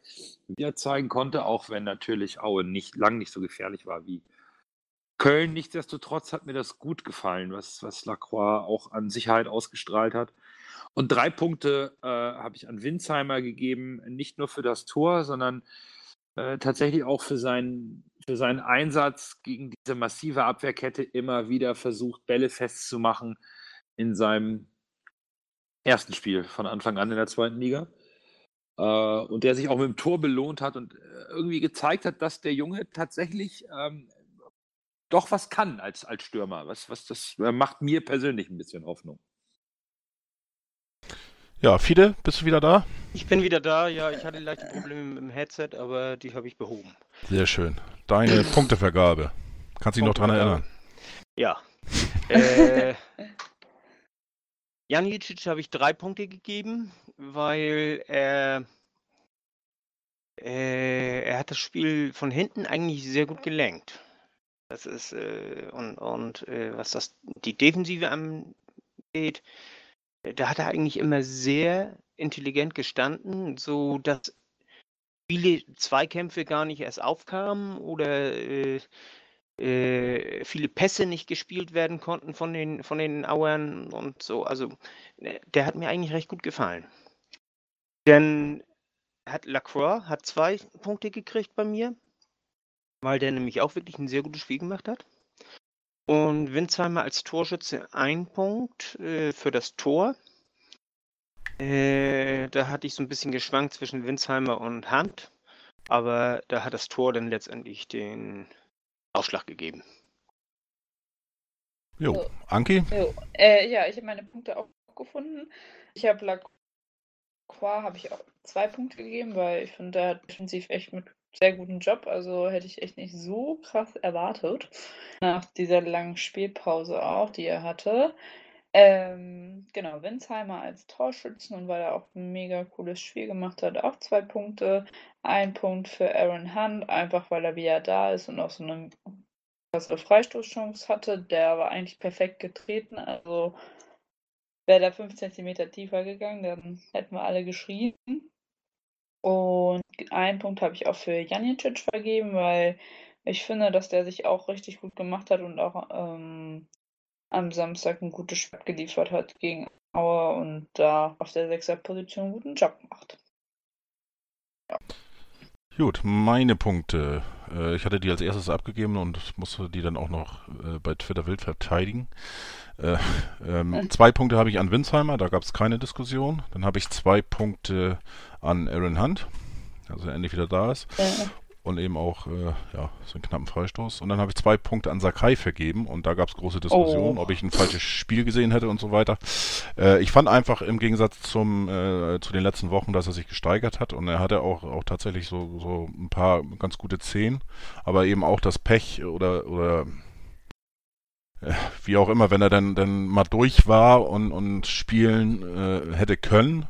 wieder zeigen konnte, auch wenn natürlich Aue nicht lang nicht so gefährlich war wie Köln. Nichtsdestotrotz hat mir das gut gefallen, was, was Lacroix auch an Sicherheit ausgestrahlt hat. Und drei Punkte äh, habe ich an Winsheimer gegeben, nicht nur für das Tor, sondern äh, tatsächlich auch für seinen, für seinen Einsatz gegen diese massive Abwehrkette immer wieder versucht, Bälle festzumachen in seinem ersten Spiel von Anfang an in der zweiten Liga. Äh, und der sich auch mit dem Tor belohnt hat und äh, irgendwie gezeigt hat, dass der Junge tatsächlich ähm, doch was kann als, als Stürmer. Was, was das äh, macht mir persönlich ein bisschen Hoffnung. Ja, Fide, bist du wieder da? Ich bin wieder da, ja, ich hatte leichte Probleme mit dem Headset, aber die habe ich behoben. Sehr schön. Deine Punktevergabe. Kannst du dich noch dran erinnern? Ja. äh, Janicic habe ich drei Punkte gegeben, weil er, äh, er hat das Spiel von hinten eigentlich sehr gut gelenkt. Das ist, äh, und, und äh, was das die Defensive angeht, da hat er eigentlich immer sehr intelligent gestanden, so dass viele Zweikämpfe gar nicht erst aufkamen oder äh, äh, viele Pässe nicht gespielt werden konnten von den, von den Auern und so. Also äh, der hat mir eigentlich recht gut gefallen. Denn hat Lacroix hat zwei Punkte gekriegt bei mir, weil der nämlich auch wirklich ein sehr gutes Spiel gemacht hat. Und Winsheimer als Torschütze ein Punkt äh, für das Tor. Äh, da hatte ich so ein bisschen geschwankt zwischen Winsheimer und Hand. Aber da hat das Tor dann letztendlich den Ausschlag gegeben. Jo, so. Anki? Jo. Äh, ja, ich habe meine Punkte auch gefunden. Ich habe Lacroix habe ich auch zwei Punkte gegeben, weil ich finde, der hat defensiv echt mit sehr guten Job. Also hätte ich echt nicht so krass erwartet. Nach dieser langen Spielpause auch, die er hatte. Ähm, genau, Winsheimer als Torschützen und weil er auch ein mega cooles Spiel gemacht hat, auch zwei Punkte. Ein Punkt für Aaron Hunt, einfach weil er wieder da ist und auch so eine bessere Freistoßchance hatte. Der war eigentlich perfekt getreten. Also wäre der 5 cm tiefer gegangen, dann hätten wir alle geschrien. Und einen Punkt habe ich auch für Janicic vergeben, weil ich finde, dass der sich auch richtig gut gemacht hat und auch ähm, am Samstag ein gutes Spiel geliefert hat gegen Auer und da auf der Sechser-Position einen guten Job macht. Ja. Gut, meine Punkte. Äh, ich hatte die als erstes abgegeben und musste die dann auch noch äh, bei Twitter wild verteidigen. Äh, ähm, zwei Punkte habe ich an Winsheimer, da gab es keine Diskussion. Dann habe ich zwei Punkte an Aaron Hunt, also er endlich wieder da ist. Und eben auch äh, ja, so einen knappen Freistoß. Und dann habe ich zwei Punkte an Sakai vergeben und da gab es große Diskussionen, oh. ob ich ein falsches Spiel gesehen hätte und so weiter. Äh, ich fand einfach im Gegensatz zum, äh, zu den letzten Wochen, dass er sich gesteigert hat und er hatte auch, auch tatsächlich so, so ein paar ganz gute Zehn, aber eben auch das Pech oder, oder äh, wie auch immer, wenn er dann, dann mal durch war und, und spielen äh, hätte können,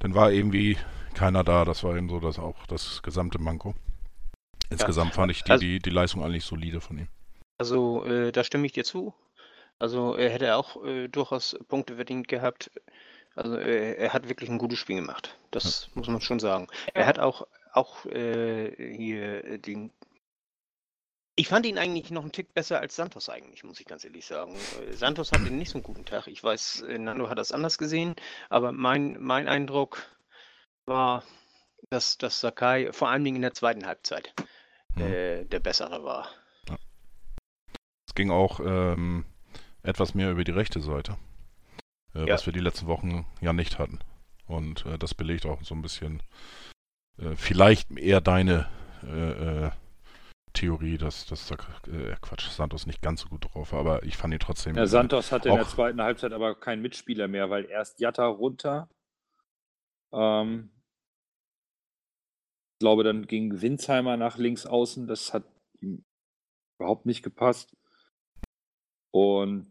dann war irgendwie keiner da. Das war eben so das auch das gesamte Manko. Insgesamt ja. fand ich die, also, die, die Leistung eigentlich solide von ihm. Also äh, da stimme ich dir zu. Also er hätte auch äh, durchaus Punkte verdient gehabt. Also äh, er hat wirklich ein gutes Spiel gemacht. Das ja. muss man schon sagen. Er hat auch, auch äh, hier den ich fand ihn eigentlich noch einen Tick besser als Santos eigentlich, muss ich ganz ehrlich sagen. Äh, Santos hatte nicht so einen guten Tag. Ich weiß, äh, Nando hat das anders gesehen, aber mein, mein Eindruck war, dass, dass Sakai vor allen Dingen in der zweiten Halbzeit hm. äh, der bessere war. es ging auch ähm, etwas mehr über die rechte Seite, äh, Ja. was wir die letzten Wochen ja nicht hatten. Und äh, das belegt auch so ein bisschen äh, vielleicht eher deine äh, äh, Theorie, dass, dass äh, Quatsch, Santos nicht ganz so gut drauf war, aber ich fand ihn trotzdem. Ja, Santos hatte in der zweiten Halbzeit aber keinen Mitspieler mehr, weil erst Jatta runter. Ähm, ich glaube, dann ging Winsheimer nach links außen. Das hat ihm überhaupt nicht gepasst. Und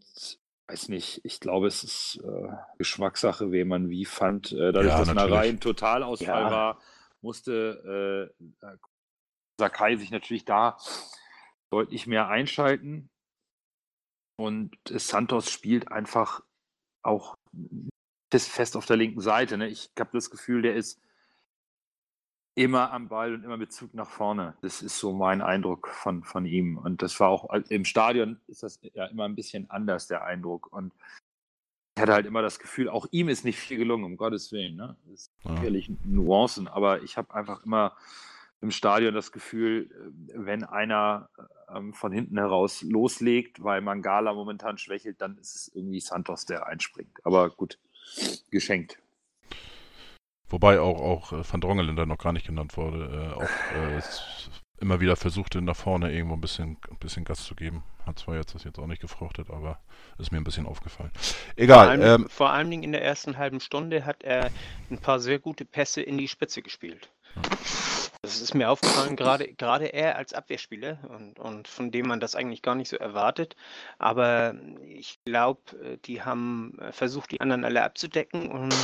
weiß nicht, ich glaube, es ist äh, Geschmackssache, wen man wie fand. Äh, dadurch, Ja, dass natürlich. Narei ein Totalausfall Ja. war, musste äh, Sakai sich natürlich da deutlich mehr einschalten. Und Santos spielt einfach auch fest, fest auf der linken Seite. Ne? Ich habe das Gefühl, der ist immer am Ball und immer mit Zug nach vorne. Das ist so mein Eindruck von, von ihm. Und das war auch im Stadion ist das ja immer ein bisschen anders, der Eindruck. Und ich hatte halt immer das Gefühl, auch ihm ist nicht viel gelungen, um Gottes Willen. Ne? Das ist Ja. sicherlich Nuancen, aber ich habe einfach immer im Stadion das Gefühl, äh, wenn einer ähm, von hinten heraus loslegt, weil Mangala momentan schwächelt, dann ist es irgendwie Santos, der einspringt. Aber gut, geschenkt. Wobei auch, auch äh, Van Drongelen da noch gar nicht genannt wurde. Äh, auch äh, immer wieder versuchte, nach vorne irgendwo ein bisschen, ein bisschen Gas zu geben. Hat zwar jetzt das jetzt auch nicht gefruchtet, aber ist mir ein bisschen aufgefallen. Vor Egal. allem, Ähm, vor allen Dingen in der ersten halben Stunde hat er ein paar sehr gute Pässe in die Spitze gespielt. Das ist mir aufgefallen, gerade, gerade er als Abwehrspieler und, und von dem man das eigentlich gar nicht so erwartet. Aber ich glaube, die haben äh, versucht, die anderen alle abzudecken und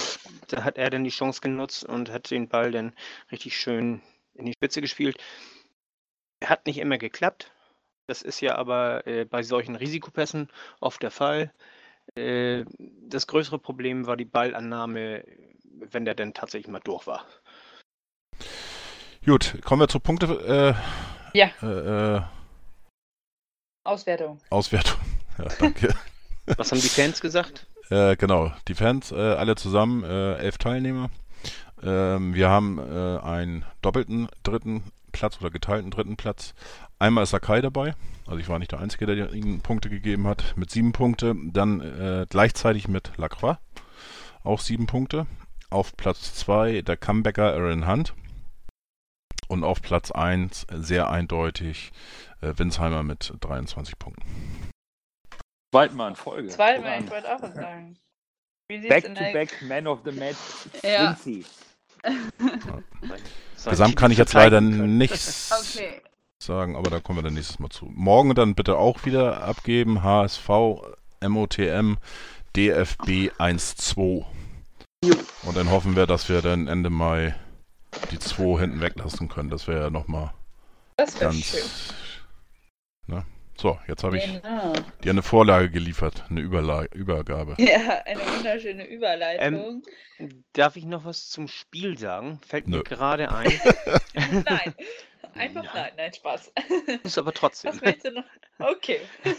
da hat er dann die Chance genutzt und hat den Ball dann richtig schön in die Spitze gespielt. Hat nicht immer geklappt. Das ist ja aber äh, bei solchen Risikopässen oft der Fall. Äh, das größere Problem war die Ballannahme, wenn der dann tatsächlich mal durch war. Gut, kommen wir zur Punkte. Äh, Ja. Äh, äh, Auswertung. Auswertung. Ja, danke. Was haben die Fans gesagt? Äh, genau, die Fans, äh, alle zusammen, äh, elf Teilnehmer. Ähm, wir haben äh, einen doppelten dritten Platz oder geteilten dritten Platz. Einmal ist Sakai dabei, also ich war nicht der Einzige, der ihnen Punkte gegeben hat, mit sieben Punkte. Dann äh, gleichzeitig mit Lacroix, auch sieben Punkte. Auf Platz zwei der Comebacker Aaron Hunt. Und auf Platz eins sehr eindeutig äh, Winsheimer mit 23 Punkten. Zweiten Mal in Folge. Zweimal, ich wollte auch was sagen. Back to der... back Man of the Match. Ja. Vinci. Sein Gesamt kann ich jetzt leider können. nichts Okay. sagen, aber da kommen wir dann nächstes Mal zu. Morgen dann bitte auch wieder abgeben. HSV, MOTM, DFB 1-2. Und dann hoffen wir, dass wir dann Ende Mai die 2 hinten weglassen können. Das wäre ja nochmal Das wäre schön. ganz. Ne? So, jetzt habe ich Genau. dir eine Vorlage geliefert, eine Überla Übergabe. Ja, eine wunderschöne Überleitung. Darf ich noch was zum Spiel sagen? Fällt Nö. mir gerade ein. nein. Einfach Nein. nein, nein, Spaß. Ist aber trotzdem. Was willst du noch? Okay.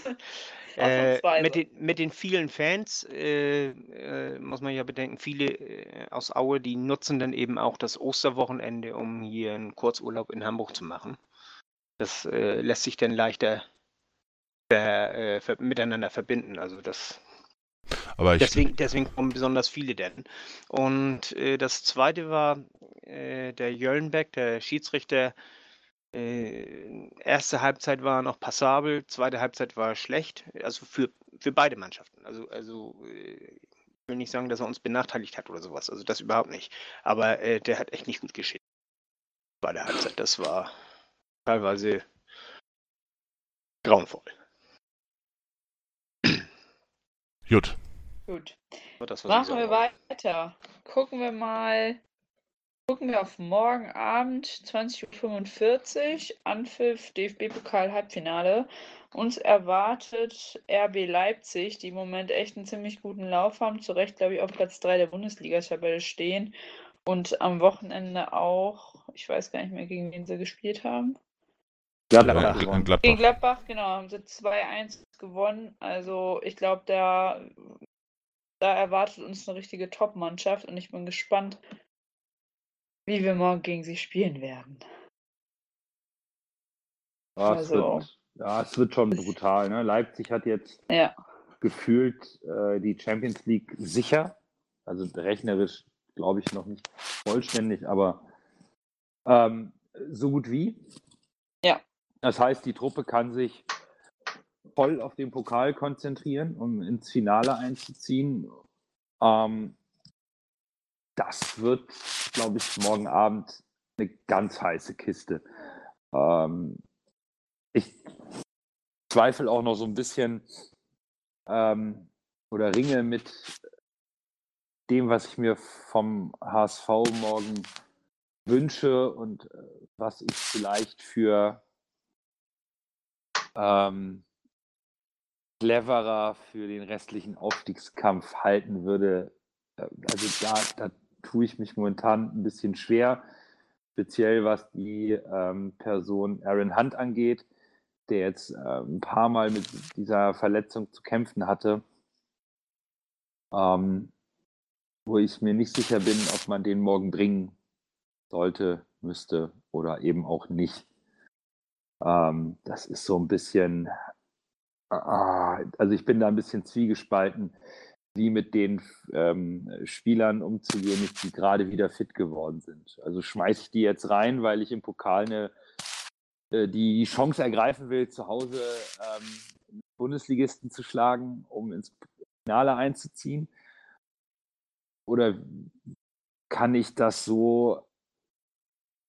Äh, mit, den, mit den vielen Fans äh, äh, muss man ja bedenken, viele äh, aus Aue, die nutzen dann eben auch das Osterwochenende, um hier einen Kurzurlaub in Hamburg zu machen. Das äh, lässt sich dann leichter ver, äh, ver, miteinander verbinden. Also das Aber ich, Deswegen, deswegen kommen besonders viele denn. Und äh, das zweite war äh, der Jöllenbeck, der Schiedsrichter. Äh, erste Halbzeit war noch passabel, zweite Halbzeit war schlecht. Also für, für beide Mannschaften. Also, also äh, ich will nicht sagen, dass er uns benachteiligt hat oder sowas. Also das überhaupt nicht. Aber äh, der hat echt nicht gut geschickt. Bei der Halbzeit. Das war teilweise grauenvoll. gut. Gut. Das, Machen wir weiter. Gucken wir mal. Gucken wir auf morgen Abend, 20.45 Uhr, Anpfiff DFB-Pokal-Halbfinale. Uns erwartet RB Leipzig, die im Moment echt einen ziemlich guten Lauf haben, zu Recht, glaube ich, auf Platz 3 der Bundesliga-Tabelle stehen. Und am Wochenende auch, ich weiß gar nicht mehr, gegen wen sie gespielt haben. Gladbach Gl- gewonnen. Gladbach. Gegen Gladbach, genau, haben sie 2-1 gewonnen. Also ich glaube, da, da erwartet uns eine richtige Top-Mannschaft und ich bin gespannt, wie wir morgen gegen sie spielen werden. Ja, es Also- wird, Ja, es wird schon brutal. Ne? Leipzig hat jetzt Ja. gefühlt äh, die Champions League sicher. Also rechnerisch glaube ich noch nicht vollständig, aber ähm, so gut wie. Ja. Das heißt, die Truppe kann sich voll auf den Pokal konzentrieren, um ins Finale einzuziehen. Ähm, das wird, glaube ich, morgen Abend eine ganz heiße Kiste. Ähm, ich zweifle auch noch so ein bisschen ähm, oder ringe mit dem, was ich mir vom HSV morgen wünsche und äh, was ich vielleicht für ähm, cleverer für den restlichen Aufstiegskampf halten würde. Äh, Also da, da tue ich mich momentan ein bisschen schwer, speziell was die ähm, Person Aaron Hunt angeht, der jetzt äh, ein paar Mal mit dieser Verletzung zu kämpfen hatte, ähm, wo ich mir nicht sicher bin, ob man den morgen bringen sollte, müsste oder eben auch nicht. Ähm, das ist so ein bisschen, ah, also ich bin da ein bisschen zwiegespalten, wie mit den ähm, Spielern umzugehen die gerade wieder fit geworden sind. Also schmeiße ich die jetzt rein, weil ich im Pokal eine, äh, die Chance ergreifen will, zu Hause ähm, Bundesligisten zu schlagen, um ins Finale einzuziehen? Oder kann ich das so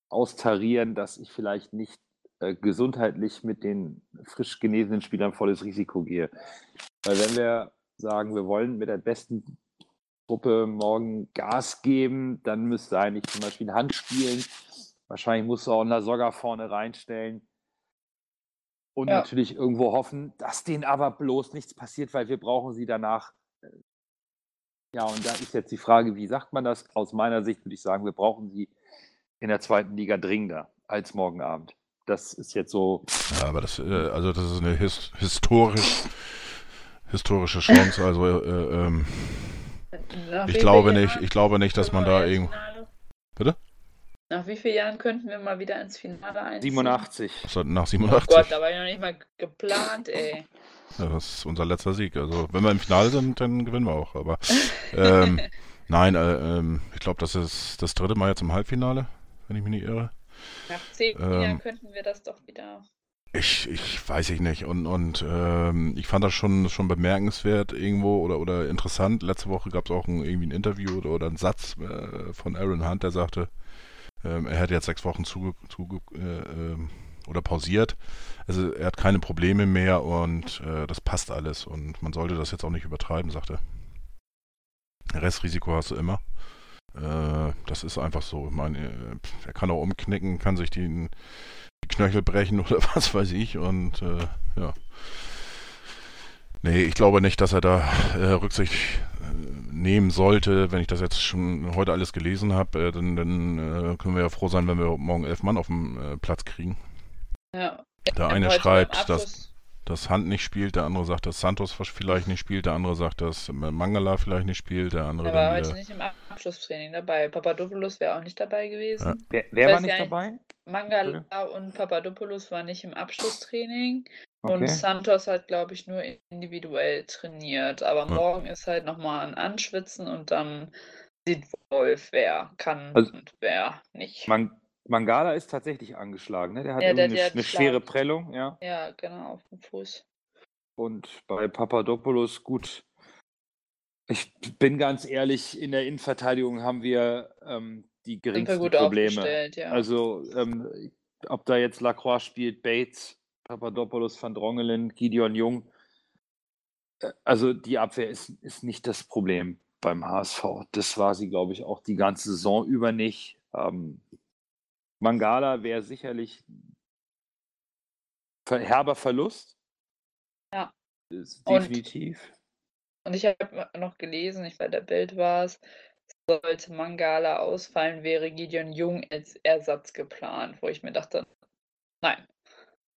austarieren, dass ich vielleicht nicht äh, gesundheitlich mit den frisch genesenen Spielern volles Risiko gehe? Weil wenn wir sagen, wir wollen mit der besten Truppe morgen Gas geben, dann müsste eigentlich zum Beispiel Hand spielen. Wahrscheinlich musst du auch eine Sogger vorne reinstellen. Und Ja. natürlich irgendwo hoffen, dass denen aber bloß nichts passiert, weil wir brauchen sie danach. Ja, und da ist jetzt die Frage, wie sagt man das? Aus meiner Sicht würde ich sagen, wir brauchen sie in der zweiten Liga dringender als morgen Abend. Das ist jetzt so, Ja, aber das, äh, also das ist eine his historisch, historische Chance. Also äh, ähm, Nach ich glaube nicht, ich glaube nicht, dass man da irgendwo. Bitte? Nach wie vielen Jahren könnten wir mal wieder ins Finale einziehen? 87. So, Nach Oh 87. Gott, da war ich noch nicht mal geplant, ey. Ja, das ist unser letzter Sieg. Also wenn wir im Finale sind, dann gewinnen wir auch. Aber ähm, nein, äh, ähm, ich glaube, das ist das dritte Mal jetzt im Halbfinale, wenn ich mich nicht irre. Nach zehn Ähm, Jahren könnten wir das doch wieder. Ich, ich weiß ich nicht. Und, und ähm, ich fand das schon, schon bemerkenswert irgendwo oder, oder interessant. Letzte Woche gab es auch ein, irgendwie ein Interview oder, oder einen Satz äh, von Aaron Hunt, der sagte, ähm, er hätte jetzt sechs Wochen zuge, zuge, äh, ähm, oder pausiert. Also er hat keine Probleme mehr und äh, das passt alles. Und man sollte das jetzt auch nicht übertreiben, sagte er. Restrisiko hast du immer. Äh, das ist einfach so. Ich meine, äh, er kann auch umknicken, kann sich die Knöchel brechen oder was weiß ich. Und äh, ja. Nee, ich glaube nicht, dass er da äh, Rücksicht äh, nehmen sollte. Wenn ich das jetzt schon heute alles gelesen habe, äh, dann, dann äh, können wir ja froh sein, wenn wir morgen elf Mann auf dem äh, Platz kriegen. Ja. Der eine schreibt, dass, dass Hand nicht spielt, der andere sagt, dass Santos vielleicht nicht spielt, der andere sagt, dass Mangala vielleicht nicht spielt, der andere Er war dann heute wieder. nicht im Abschlusstraining dabei. Papadopoulos wäre auch nicht dabei gewesen. Wer, wer Ich war nicht dabei? Mangala und Papadopoulos waren nicht im Abschlusstraining. Okay. Und Santos hat, glaube ich, nur individuell trainiert. Aber Ja. morgen ist halt nochmal ein Anschwitzen und dann sieht Wolf, wer kann Also- und wer nicht. Man, Mangala ist tatsächlich angeschlagen. Ne? Der hat Ja, der- der eine, eine schwere Prellung, ja. ja, genau, auf dem Fuß. Und bei Papadopoulos, gut. Ich bin ganz ehrlich, in der Innenverteidigung haben wir ähm, die geringsten Probleme. ja. Also, ähm, ob da jetzt Lacroix spielt, Bates, Papadopoulos, Van Drongelen, Gideon Jung. äh, Also, die Abwehr ist, ist nicht das Problem beim HSV. Das war sie, glaube ich, auch die ganze Saison über nicht. Ähm, Mangala wäre sicherlich herber Verlust. Ja. Ist Und- definitiv. Und ich habe noch gelesen, ich bei der Bild war es, sollte Mangala ausfallen, wäre Gideon Jung als Ersatz geplant, wo ich mir dachte, nein,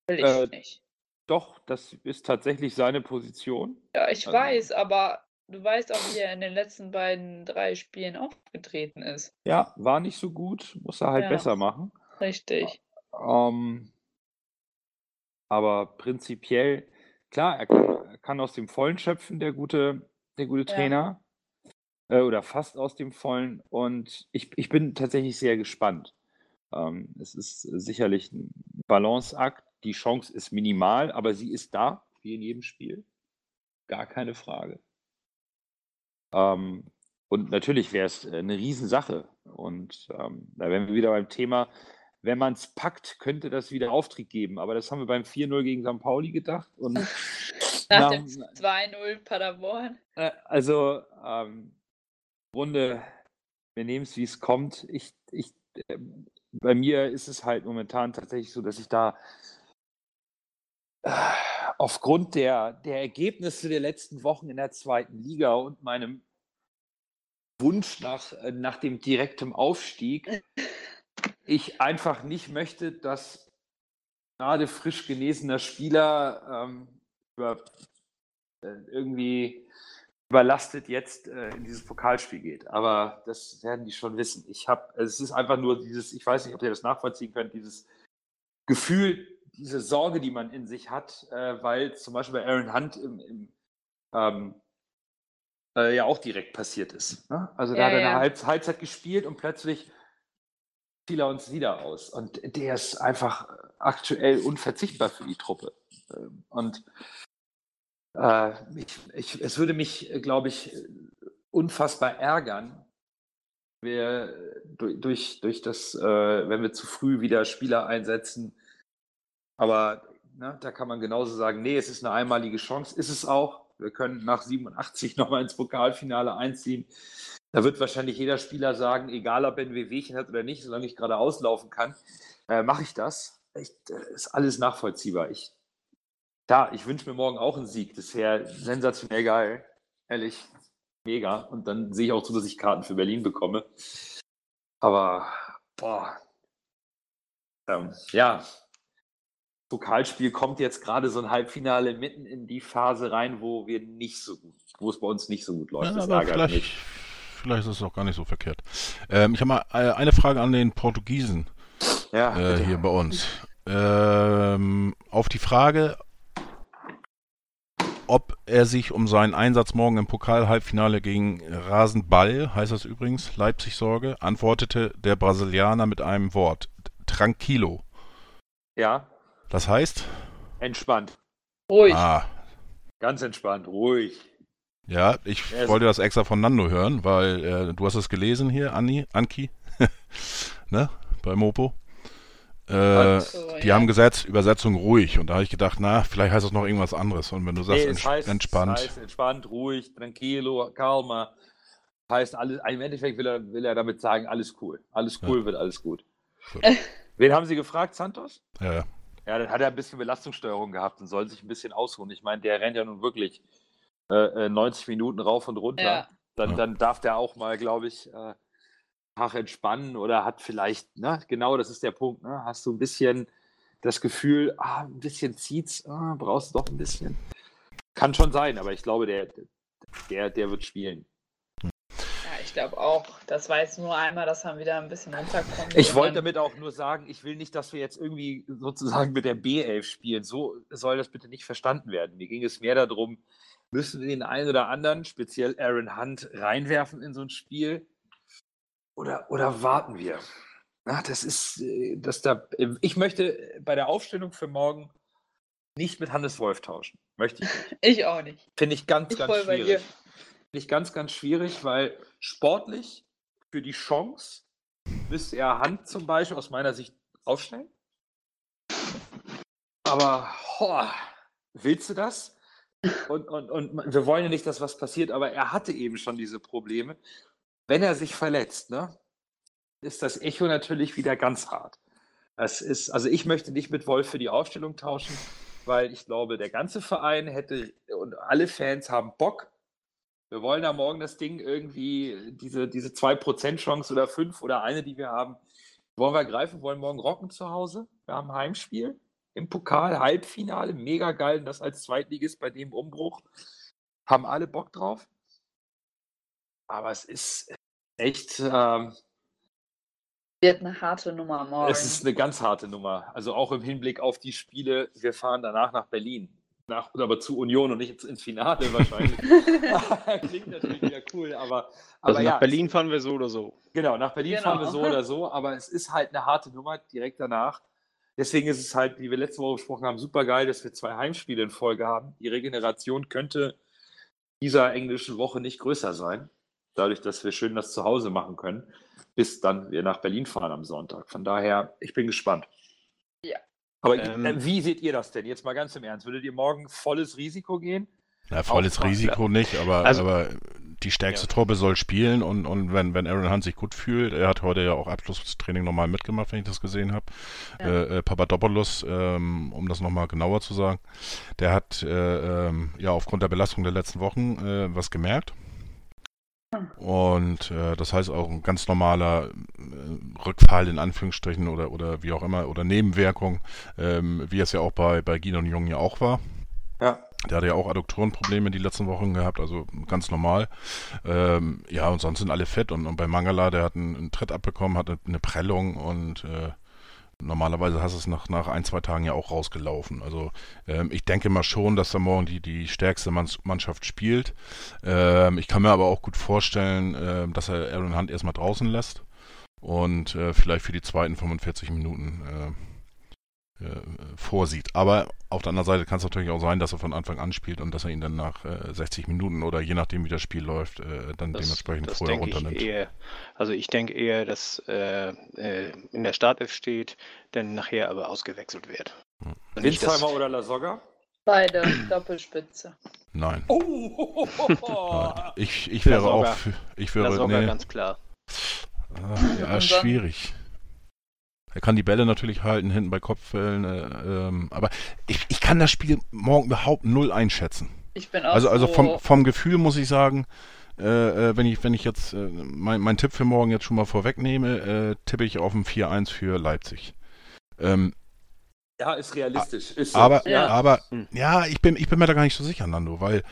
will ich Äh, nicht. Doch, das ist tatsächlich seine Position. Ja, ich also- weiß, aber du weißt auch, wie er in den letzten beiden, drei Spielen aufgetreten ist. Ja, war nicht so gut, muss er halt Ja. besser machen. Richtig. Ähm, aber prinzipiell, klar, er kann, er kann aus dem Vollen schöpfen, der gute, der gute Ja. Trainer. Äh, oder fast aus dem Vollen. Und ich, ich bin tatsächlich sehr gespannt. Ähm, es ist sicherlich ein Balanceakt. Die Chance ist minimal, aber sie ist da, wie in jedem Spiel. Gar keine Frage. Ähm, und natürlich wäre es äh, eine Riesensache. Und ähm, da wären wir wieder beim Thema, wenn man es packt, könnte das wieder Auftrieb geben. Aber das haben wir beim 4-0 gegen St. Pauli gedacht. Und Nach nach- dem 2-0 Paderborn. äh, also, ähm, Runde, wir nehmen es, wie es kommt. Ich, ich, ähm, bei mir ist es halt momentan tatsächlich so, dass ich da äh, aufgrund der, der Ergebnisse der letzten Wochen in der zweiten Liga und meinem Wunsch nach, äh, nach dem direktem Aufstieg, ich einfach nicht möchte, dass gerade frisch genesener Spieler ähm, über, äh, irgendwie überlastet jetzt äh, in dieses Pokalspiel geht. Aber das werden die schon wissen. Ich habe, es ist einfach nur dieses, ich weiß nicht, ob ihr das nachvollziehen könnt, dieses Gefühl, diese Sorge, die man in sich hat, äh, weil zum Beispiel bei Aaron Hunt im, im ähm, äh, ja auch direkt passiert ist. Ne? Also da Ja, hat er ja. eine Halb Halbzeit gespielt und plötzlich fiel er uns wieder aus. Und der ist einfach aktuell unverzichtbar für die Truppe. Ähm, Und äh, ich, ich, es würde mich, glaube ich, unfassbar ärgern, wir durch, durch, durch das, äh, wenn wir zu früh wieder Spieler einsetzen. Aber ne, da kann man genauso sagen, nee, es ist eine einmalige Chance, ist es auch. Wir können nach 87 nochmal ins Pokalfinale einziehen. Da wird wahrscheinlich jeder Spieler sagen, egal ob er ein Wehwehchen hat oder nicht, solange ich gerade auslaufen kann, äh, mache ich das. Ich, äh, ist alles nachvollziehbar. Ich, klar, ich wünsche mir morgen auch einen Sieg. Das wäre sensationell geil. Ehrlich, mega. Und dann sehe ich auch zu, dass ich Karten für Berlin bekomme. Aber, boah. Ähm, ja, Pokalspiel kommt jetzt gerade so ein Halbfinale mitten in die Phase rein, wo wir nicht so gut, wo es bei uns nicht so gut läuft. Ja, aber vielleicht, mich. vielleicht ist es auch gar nicht so verkehrt. Ähm, ich habe mal äh, eine Frage an den Portugiesen Ja, äh, hier bei uns. Ähm, auf die Frage, ob er sich um seinen Einsatz morgen im Pokal-Halbfinale gegen Rasenball, heißt das übrigens, Leipzig Sorge, antwortete der Brasilianer mit einem Wort. Tranquilo. ja, Das heißt? entspannt. Ruhig. Ah, Ganz entspannt, ruhig. ja, ich Er wollte das extra von Nando hören, weil äh, du hast es gelesen hier, Anni, Anki, ne, bei Mopo. Äh, So, die ja. haben gesetzt, Übersetzung ruhig. Und da habe ich gedacht, na, vielleicht heißt das noch irgendwas anderes. Und wenn du sagst, Nee, ents es heißt, entspannt. Es heißt entspannt, ruhig, tranquilo, calma. Heißt alles, im Endeffekt will er, will er damit sagen, alles cool. Alles cool, wird alles gut. Gut. Wen haben Sie gefragt, Santos? Ja, ja. Ja, dann hat er ein bisschen Belastungssteuerung gehabt und soll sich ein bisschen ausruhen. Ich meine, der rennt ja nun wirklich äh, äh, 90 Minuten rauf und runter. Ja. Dann, Ja. dann darf der auch mal, glaube ich, äh, Tag entspannen oder hat vielleicht, ne, genau das ist der Punkt, ne, hast du ein bisschen das Gefühl, ah, ein bisschen zieht's, ah, brauchst du doch ein bisschen. Kann schon sein, aber ich glaube, der, der, der wird spielen. Ich glaube auch. Das war jetzt nur einmal, dass man wieder ein bisschen runterkommt. Ich wollte damit auch nur sagen, ich will nicht, dass wir jetzt irgendwie sozusagen mit der B11 spielen. So soll das bitte nicht verstanden werden. Mir ging es mehr darum, müssen wir den einen oder anderen, speziell Aaron Hunt, reinwerfen in so ein Spiel? Oder, oder warten wir? Na, das ist, äh, dass da, ich möchte bei der Aufstellung für morgen nicht mit Hannes Wolf tauschen. Möchte ich nicht. Ich auch nicht. Finde ich ganz, Ich ganz schwierig. Ich ganz, ganz schwierig, weil sportlich für die Chance müsste er Hand zum Beispiel aus meiner Sicht aufstellen. Aber hoa, willst du das? Und, und, und wir wollen ja nicht, dass was passiert, aber er hatte eben schon diese Probleme. Wenn er sich verletzt, ne, ist das Echo natürlich wieder ganz hart. Es ist, also ich möchte nicht mit Wolf für die Aufstellung tauschen, weil ich glaube, der ganze Verein hätte und alle Fans haben Bock. Wir wollen da morgen das Ding irgendwie, diese, diese 2% Chance oder 5 oder eine, die wir haben, wollen wir greifen, wollen morgen rocken zu Hause. Wir haben ein Heimspiel im Pokal, Halbfinale, mega geil, und das als Zweitligist bei dem Umbruch. Haben alle Bock drauf. Aber es ist echt, ähm, Wird eine harte Nummer morgen. Es ist eine ganz harte Nummer. Also auch im Hinblick auf die Spiele. Wir fahren danach nach Berlin. Nach, aber zu Union und nicht ins Finale wahrscheinlich. Klingt natürlich wieder cool, aber. aber Also ja, nach Berlin fahren wir so oder so. Genau, nach Berlin fahren wir Genau. so oder so, aber es ist halt eine harte Nummer direkt danach. Deswegen ist es halt, wie wir letzte Woche besprochen haben, super geil, dass wir zwei Heimspiele in Folge haben. Die Regeneration könnte dieser englischen Woche nicht größer sein, dadurch, dass wir schön das zu Hause machen können, bis dann wir nach Berlin fahren am Sonntag. Von daher, ich bin gespannt. Aber Ähm, äh, wie seht ihr das denn? Jetzt mal ganz im Ernst. Würdet ihr morgen volles Risiko gehen? Ja, volles Aufpassen. Risiko nicht, aber, Also- aber die stärkste Ja. Truppe soll spielen und, und wenn, wenn Aaron Hunt sich gut fühlt, er hat heute ja auch Abschlusstraining nochmal mitgemacht, wenn ich das gesehen habe. Ja. Äh, äh, Papadopoulos, ähm, um das nochmal genauer zu sagen, der hat äh, ähm, ja aufgrund der Belastung der letzten Wochen äh, was gemerkt. Und äh, das heißt auch ein ganz normaler äh, Rückfall in Anführungsstrichen oder, oder wie auch immer, oder Nebenwirkung, ähm, wie es ja auch bei, bei Gideon Jung ja auch war. Ja. Der hatte ja auch Adduktorenprobleme die letzten Wochen gehabt, also ganz normal. Ähm, ja, und sonst sind alle fit. Und, und bei Mangala, der hat einen, einen Tritt abbekommen, hat eine Prellung und äh, normalerweise hast du es nach, nach ein, zwei Tagen ja auch rausgelaufen. Also ähm, ich denke mal schon, dass da morgen die, die stärkste Manns- Mannschaft spielt. Ähm, ich kann mir aber auch gut vorstellen, ähm, dass er Aaron Hunt erstmal draußen lässt und äh, vielleicht für die zweiten 45 Minuten äh, äh, vorsieht. Aber auf der anderen Seite kann es natürlich auch sein, dass er von Anfang an spielt und dass er ihn dann nach äh, 60 Minuten oder je nachdem, wie das Spiel läuft, äh, dann Das, dementsprechend das vorher runternimmt. ich eher. Also ich denke eher, dass äh, äh, in der Startelf steht, dann nachher aber ausgewechselt wird. Hm. Winsheimer oder Lasogga? Beide Doppelspitze. Nein. Oh! Nein. Ich, ich wäre auch für, ich wäre, nee, ganz klar. ah, ja, schwierig. Er kann die Bälle natürlich halten, hinten bei Kopfwellen, äh, ähm, aber ich, ich kann das Spiel morgen überhaupt null einschätzen. Ich bin auch Also, also so, vom, vom Gefühl muss ich sagen, äh, äh, wenn ich, wenn ich jetzt äh, mein, mein Tipp für morgen jetzt schon mal vorwegnehme, äh, tippe ich auf ein 4-1 für Leipzig. Ähm, Ja, ist realistisch. Ist so. aber, Ja. aber, Hm. ja, ich bin, ich bin mir da gar nicht so sicher, Nando, weil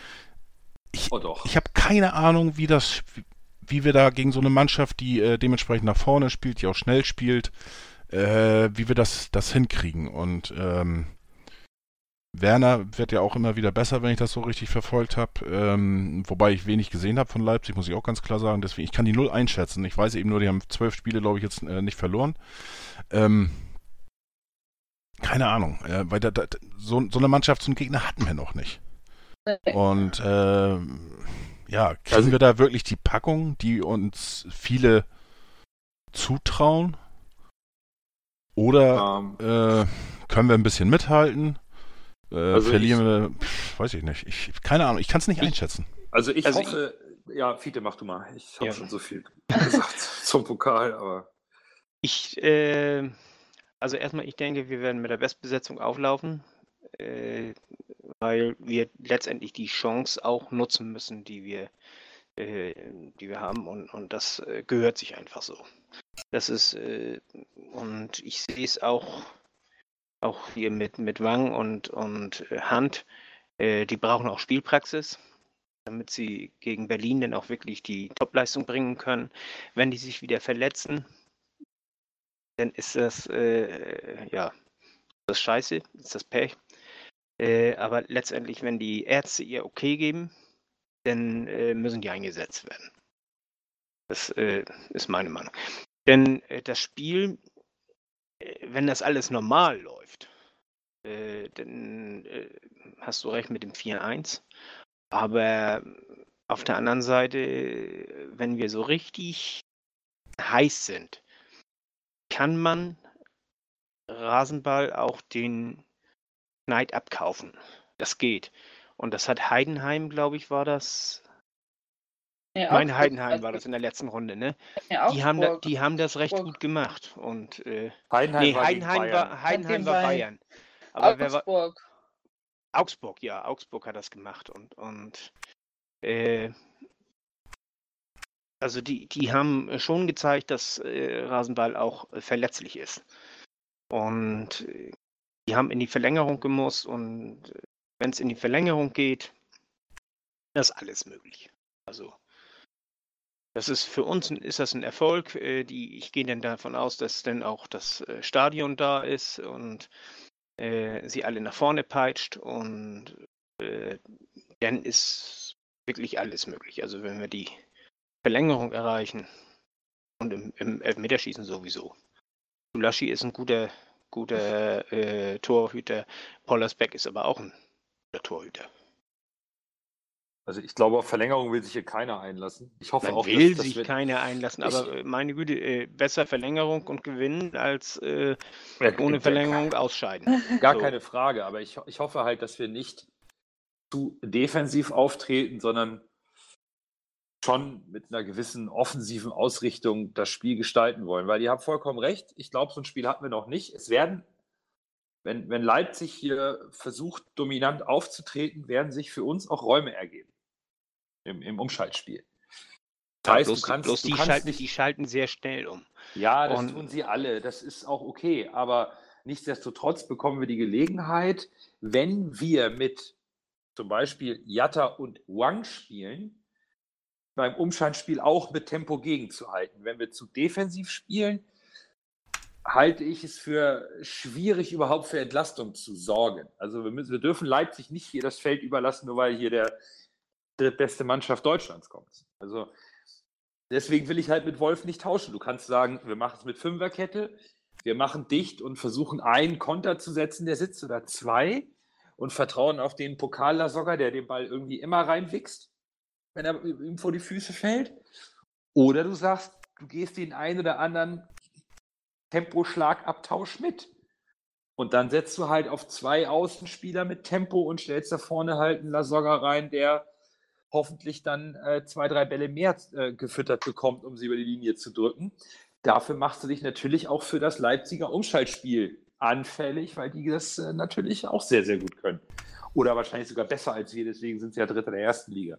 oh doch. ich habe keine Ahnung, wie das, wie, wie wir da gegen so eine Mannschaft, die äh, dementsprechend nach vorne spielt, die auch schnell spielt, äh, wie wir das, das hinkriegen. Und ähm, Werner wird ja auch immer wieder besser, wenn ich das so richtig verfolgt habe. Ähm, wobei ich wenig gesehen habe von Leipzig, muss ich auch ganz klar sagen. Deswegen, ich kann die null einschätzen. Ich weiß eben nur, die haben zwölf Spiele, glaube ich, jetzt äh, nicht verloren. Ähm, keine Ahnung, äh, weil da, da, so, so eine Mannschaft, so einen Gegner hatten wir noch nicht. Und ähm, ja, kriegen Also- wir da wirklich die Packung, die uns viele zutrauen? Oder Ähm, äh, können wir ein bisschen mithalten? Äh, Also verlieren wir, pff, weiß ich nicht. Ich, keine Ahnung, ich kann es nicht Ich- einschätzen. also ich Also hoffe, ja, Fiete, mach du mal. Ich habe Ja. schon so viel gesagt zum Pokal, aber Ich, äh, also erstmal, ich denke, wir werden mit der Bestbesetzung auflaufen, äh, weil wir letztendlich die Chance auch nutzen müssen, die wir, äh, die wir haben und, und das äh, gehört sich einfach so. Das ist, äh, und ich sehe es auch, auch hier mit, mit Wang und, und äh, Hand, äh, die brauchen auch Spielpraxis, damit sie gegen Berlin dann auch wirklich die Topleistung bringen können. Wenn die sich wieder verletzen, dann ist das, äh, ja, das ist scheiße, ist das Pech. Äh, aber letztendlich, wenn die Ärzte ihr okay geben, dann äh, müssen die eingesetzt werden. Das äh, ist meine Meinung. Denn äh, das Spiel, äh, wenn das alles normal läuft, äh, dann äh, hast du recht mit dem 4-1. Aber auf der anderen Seite, wenn wir so richtig heiß sind, kann man Rasenball auch den Neid abkaufen. Das geht. Und das hat Heidenheim, glaube ich, war das. Ja, Mein Augsburg- Heidenheim war das in der letzten Runde, ne? Ja, Die haben, da, Augsburg. die haben das recht Augsburg. gut gemacht. Und äh, Heidenheim nee, war Heidenheim Bayern. war, Heidenheim war Bayern. Aber wer war, Augsburg. Augsburg, ja, Augsburg hat das gemacht und, und äh, also die, die haben schon gezeigt, dass äh, Rasenball auch äh, verletzlich ist. Und äh, die haben in die Verlängerung gemusst und wenn es in die Verlängerung geht, ist alles möglich. Also das ist für uns ist das ein Erfolg. Äh, die, ich gehe dann davon aus, dass dann auch das äh, Stadion da ist und äh, sie alle nach vorne peitscht und äh, dann ist wirklich alles möglich. Also wenn wir die Verlängerung erreichen und im, im Elfmeterschießen sowieso. Sulaschi ist ein guter, guter äh, Torhüter. Pollersbeck ist aber auch ein guter Torhüter. Also ich glaube, auf Verlängerung will sich hier keiner einlassen. Ich hoffe Man auch, will dass, sich dass wir, keiner einlassen, Ich- aber äh, meine Güte, äh, besser Verlängerung und gewinnen als äh, Ja, ohne Verlängerung ausscheiden. Gar So. keine Frage, aber ich, ich hoffe halt, dass wir nicht zu defensiv auftreten, sondern schon mit einer gewissen offensiven Ausrichtung das Spiel gestalten wollen. Weil ihr habt vollkommen recht, ich glaube, so ein Spiel hatten wir noch nicht. Es werden, wenn, wenn Leipzig hier versucht, dominant aufzutreten, werden sich für uns auch Räume ergeben im, im Umschaltspiel. Das heißt, bloß du kannst, bloß du die, kannst schalten, nicht die schalten sehr schnell um. ja, das Und- tun sie alle. Das ist auch okay. Aber nichtsdestotrotz bekommen wir die Gelegenheit, wenn wir mit zum Beispiel Jatta und Wang spielen, beim Umschaltspiel auch mit Tempo gegenzuhalten. Wenn wir zu defensiv spielen, halte ich es für schwierig, überhaupt für Entlastung zu sorgen. Also wir, müssen, wir dürfen Leipzig nicht hier das Feld überlassen, nur weil hier der drittbeste Mannschaft Deutschlands kommt. Also deswegen will ich halt mit Wolf nicht tauschen. Du kannst sagen, wir machen es mit Fünferkette, wir machen dicht und versuchen einen Konter zu setzen, der sitzt oder zwei und vertrauen auf den Pokallasogger, der den Ball irgendwie immer reinwichst, wenn er ihm vor die Füße fällt. Oder du sagst, du gehst den einen oder anderen Temposchlagabtausch mit. Und dann setzt du halt auf zwei Außenspieler mit Tempo und stellst da vorne halt einen Lasogga rein, der hoffentlich dann äh, zwei, drei Bälle mehr äh, gefüttert bekommt, um sie über die Linie zu drücken. Dafür machst du dich natürlich auch für das Leipziger Umschaltspiel anfällig, weil die das äh, natürlich auch sehr, sehr gut können. Oder wahrscheinlich sogar besser als wir, deswegen sind sie ja Dritter der ersten Liga.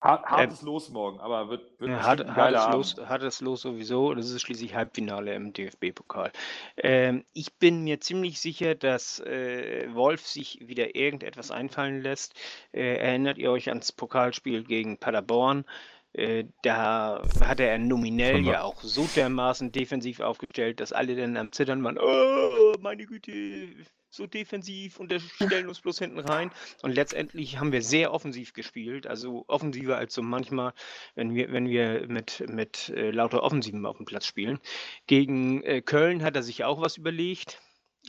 Hart, hartes Los morgen, aber wird, wird Ja, bestimmt hat, ein hat, geiler es Abend. los, hat es los sowieso. Das ist schließlich Halbfinale im DFB-Pokal. Ähm, ich bin mir ziemlich sicher, dass äh, Wolf sich wieder irgendetwas einfallen lässt. Äh, erinnert ihr euch ans Pokalspiel gegen Paderborn? Äh, da hatte er nominell ja auch so dermaßen defensiv aufgestellt, dass alle dann am Zittern waren. Oh, meine Güte, so defensiv und stellen uns bloß hinten rein. Und letztendlich haben wir sehr offensiv gespielt, also offensiver als so manchmal, wenn wir, wenn wir mit, mit äh, lauter Offensiven auf dem Platz spielen. Gegen äh, Köln hat er sich auch was überlegt.